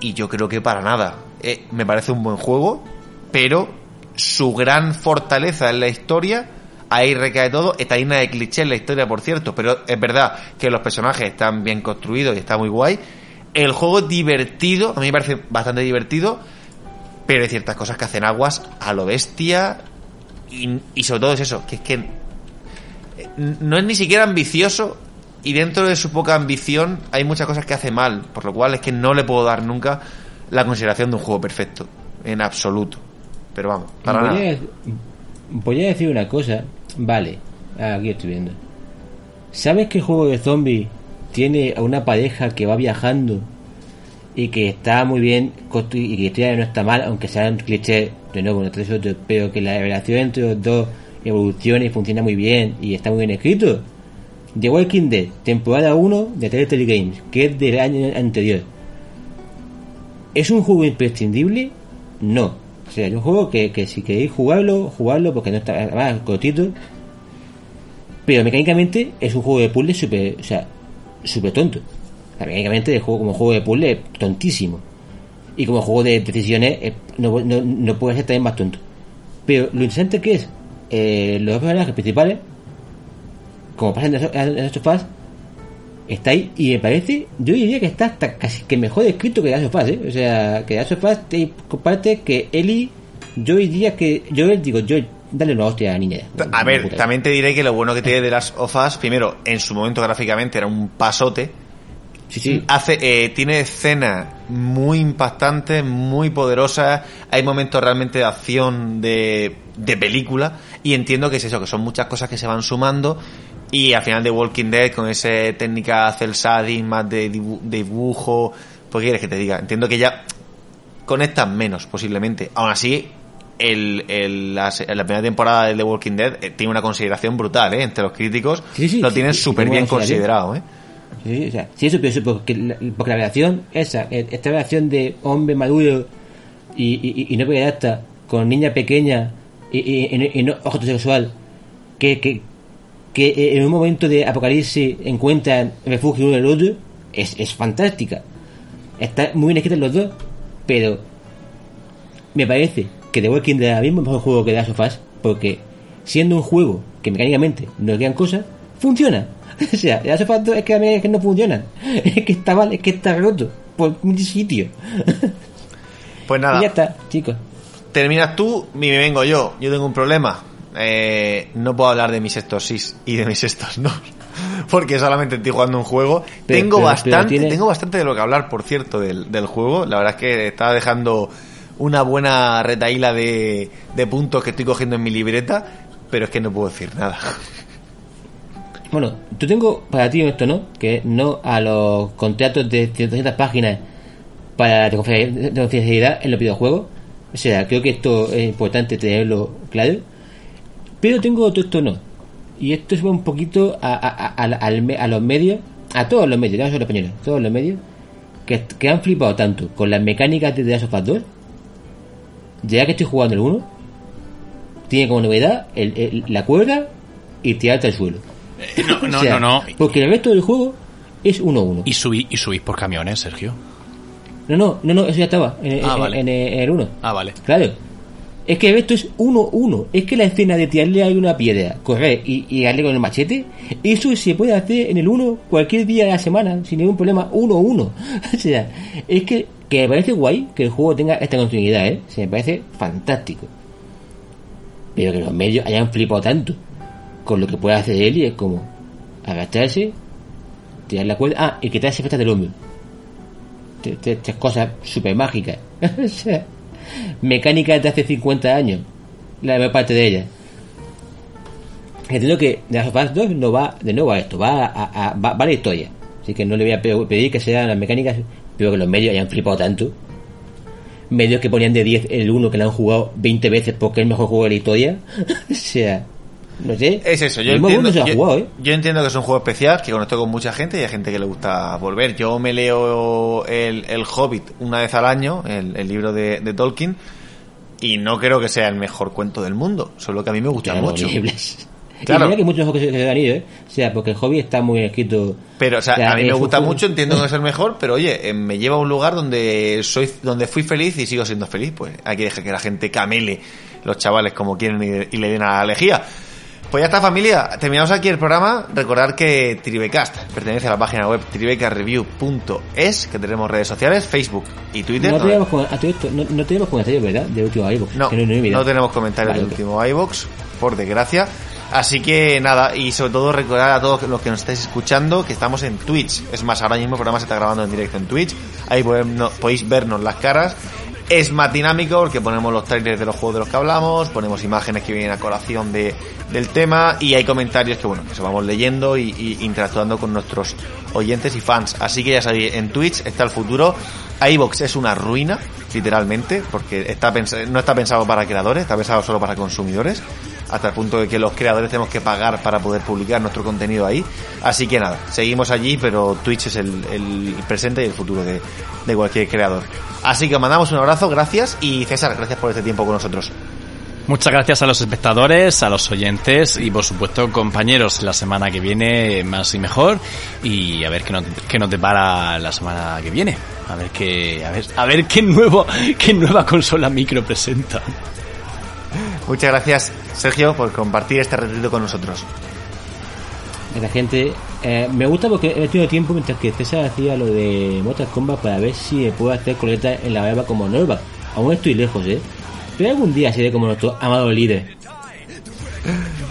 Y yo creo que para nada. Eh, me parece un buen juego, pero su gran fortaleza en la historia, ahí recae todo. Está llena de clichés la historia, por cierto, pero es verdad que los personajes están bien construidos y está muy guay. El juego es divertido, a mí me parece bastante divertido, pero hay ciertas cosas que hacen aguas a lo bestia y, y sobre todo es eso, que es que eh, no es ni siquiera ambicioso y dentro de su poca ambición hay muchas cosas que hace mal, por lo cual es que no le puedo dar nunca la consideración de un juego perfecto, en absoluto. Pero vamos, para voy, nada. a, voy a decir una cosa. Vale, aquí estoy viendo. ¿Sabes el juego de zombies tiene a una pareja que va viajando y que está muy bien y que historia no está mal, aunque sea un cliché, de nuevo, no otros, pero que la relación entre los dos evoluciona y funciona muy bien y está muy bien escrito? The Walking Dead, temporada 1 de Telltale Games, que es del año anterior. ¿Es un juego imprescindible? No. O sea, es un juego que, que si queréis jugarlo, jugarlo porque no está además cortito. Pero mecánicamente es un juego de puzzle súper, o sea, súper tonto. O sea, mecánicamente el juego como juego de puzzle es tontísimo. Y como juego de decisiones eh, no, no, no puede ser también más tonto. Pero lo interesante que es, eh, los dos personajes principales, como pasa en The en está ahí y me parece, yo diría que está hasta casi que mejor escrito que Last of Us, ¿eh? O sea, que Last of Us te comparte que Eli, yo diría que, yo digo, yo, dale una hostia a la niña. A ver, también te diré que lo bueno que tiene de las ofas, primero, en su momento gráficamente era un pasote. Sí, sí. Hace, eh, tiene escenas muy impactantes, muy poderosas. Hay momentos realmente de acción de, de película. Y entiendo que es eso, que son muchas cosas que se van sumando. Y al final de Walking Dead, con esa técnica cel shading, más de dibu- de dibujo. Pues, ¿qué quieres que te diga? Entiendo que ya conectan menos, posiblemente. Aún así, el, el- la, la primera temporada de The Walking Dead eh, tiene una consideración brutal, ¿eh? Entre los críticos. Sí, sí, lo tienen súper sí, bien considerado, ¿eh? Sí, o sea, sí, eso, eso porque, la, porque la relación esa, eh, esta relación de hombre maduro y, y, y no pederasta con niña pequeña y, y, y no- y no homosexual, que, que, que en un momento de apocalipsis encuentran refugio uno en el otro, es, es fantástica. Está muy bien escrita los dos, pero me parece que The Walking Dead ahora mismo es mejor juego que The Last of Us, porque siendo un juego que mecánicamente no es gran cosa, funciona. O sea, The Last of Us 2 es que a mí es que no funciona. Es que está mal, es que está roto por un sitio. Pues Y nada, ya está, chicos. terminas tú y me vengo yo. Yo tengo un problema. Eh, no puedo hablar de mis estos sís y de mis estos no. Porque solamente estoy jugando un juego. Pero- tengo pero- bastante, pero tengo bastante de lo que hablar, por cierto, del, del juego. La verdad es que estaba dejando una buena retaíla de, de puntos que estoy cogiendo en mi libreta. pero es que no puedo decir nada. Bueno, yo tengo para ti esto, ¿no? Que no a los contratos de 200 páginas para la confidencialidad en los videojuegos. O sea, creo que esto es importante tenerlo claro. Pero tengo otro esto no. Y esto es un poquito a, a, a, a los medios, a todos los medios, no solo españoles, todos los medios, que, que, han flipado tanto con las mecánicas de The Last of Us 2. Ya que estoy jugando el 1, tiene como novedad el, el, la cuerda y tirarte al suelo. Eh, no, no, o sea, no, no, Porque el resto del juego es 1-1. Y subís y subís por camiones, Sergio. No, no, no, no, eso ya estaba en, Ah, en- vale. en- en el 1. Ah, vale. Claro. Es que esto es 1-1. Es que la escena de tirarle a una piedra, correr y, y darle con el machete, eso se puede hacer en el 1 cualquier día de la semana, sin ningún problema, 1-1. o sea, es que, que me parece guay que el juego tenga esta continuidad, ¿eh? Se me parece fantástico. Pero que los medios hayan flipado tanto con lo que puede hacer él y es como agacharse, tirar la cuerda, ah, y quitarse efectos del hombro. Estas cosas super mágicas. mecánicas de hace 50 años. La mayor parte de ellas. Entiendo que Last of Us 2 no va de nuevo a esto, va a, a- va, la historia. Así que no le voy a pe- pedir que sean las mecánicas, pero que los medios hayan flipado tanto. Medios que ponían de 10 el 1 que lo han jugado 20 veces porque es el mejor juego de la historia. o sea, no sé. Es eso, yo entiendo, yo, jugado, ¿eh? yo entiendo que es un juego especial, que conectó con mucha gente y hay gente que le gusta volver. Yo me leo el, el Hobbit una vez al año, el, el libro de, de Tolkien, y no creo que sea el mejor cuento del mundo, solo que a mí me gusta Claro, mucho. horribles. Claro. Y mira que muchos ojos que se, han ido, ¿eh? O sea, porque el hobby está muy escrito. Pero, o sea, O sea, a mí es me gusta mucho, entiendo que es el mejor, pero oye, eh, me lleva a un lugar donde soy, donde fui feliz y sigo siendo feliz. Pues hay que dejar que la gente camele los chavales como quieren y, y le den a la lejía. Pues ya está familia, terminamos aquí el programa. Recordar que Tribecast pertenece a la página web tribecarreview.es, que tenemos redes sociales, Facebook y Twitter. No tenemos, a esto, no, no tenemos comentarios, ¿verdad? De último iVoox. No, no, tenemos comentarios Vale, del último iBox, por desgracia. Así que nada, y sobre todo recordar a todos los que nos estáis escuchando que estamos en Twitch. Es más, ahora mismo el programa se está grabando en directo en Twitch. Ahí podemos- podéis vernos las caras. Es más dinámico porque ponemos los trailers de los juegos de los que hablamos, ponemos imágenes que vienen a colación de, del tema y hay comentarios que bueno, que se vamos leyendo y, interactuando con nuestros oyentes y fans. Así que ya sabéis, en Twitch está el futuro. iBox es una ruina, literalmente, porque está no está pensado para creadores, está pensado solo para consumidores, hasta el punto de que los creadores tenemos que pagar para poder publicar nuestro contenido ahí. Así que nada, seguimos allí, pero Twitch es el, el presente y el futuro de, de cualquier creador. Así que mandamos un abrazo, gracias y César, gracias por este tiempo con nosotros. Muchas gracias a los espectadores, a los oyentes y por supuesto compañeros la semana que viene más y mejor y a ver qué nos, qué nos depara la semana que viene. A ver qué, a ver, a ver qué nuevo, qué nueva consola micro presenta. Muchas gracias, Sergio, por compartir este retiro con nosotros. La gente. eh, me gusta porque he tenido tiempo mientras que César hacía lo de Mortal Kombat para ver si me puedo hacer coleta en la barba como Norva. Aún estoy lejos, ¿eh? Pero algún día seré como nuestro amado líder.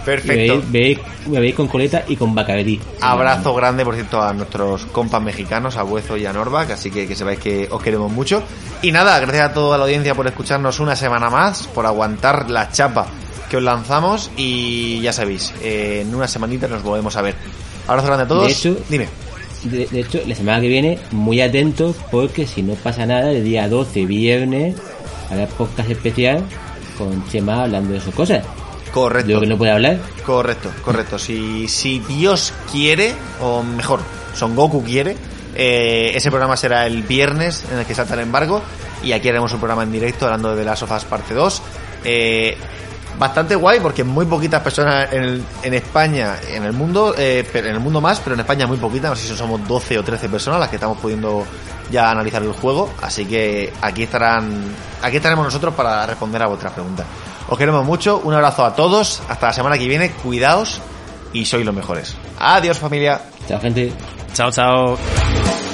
Perfecto. veis, veis- me veis con coleta y con Bacardi. Abrazo grande, por cierto, a nuestros compas mexicanos, a Buezo y a Norvac, así que que sepáis que os queremos mucho. Y nada, gracias a toda la audiencia por escucharnos una semana más, por aguantar la chapa que os lanzamos y ya sabéis, eh, en una semanita nos volvemos a ver. Abrazo grande a todos. De hecho- Dime. De, de hecho, la semana que viene, muy atentos porque si no pasa nada, el día 12, viernes, habrá podcast especial con Chema hablando de sus cosas. Correcto. De lo que no puede hablar. Correcto, correcto. Si, si Dios quiere, o mejor, Son Goku quiere, eh, ese programa será el viernes en el que salta el embargo y aquí haremos un programa en directo hablando de of Us parte 2. Eh, bastante guay porque muy poquitas personas en, el- en España, en el mundo, eh, en el mundo más, pero en España muy poquitas, no sé si somos 12 o 13 personas las que estamos pudiendo ya analizar el juego, así que aquí estarán, aquí estaremos nosotros para responder a vuestras preguntas. Os queremos mucho, un abrazo a todos, hasta la semana que viene, cuidaos y sois los mejores. Adiós familia. Chao, gente. Chao, chao.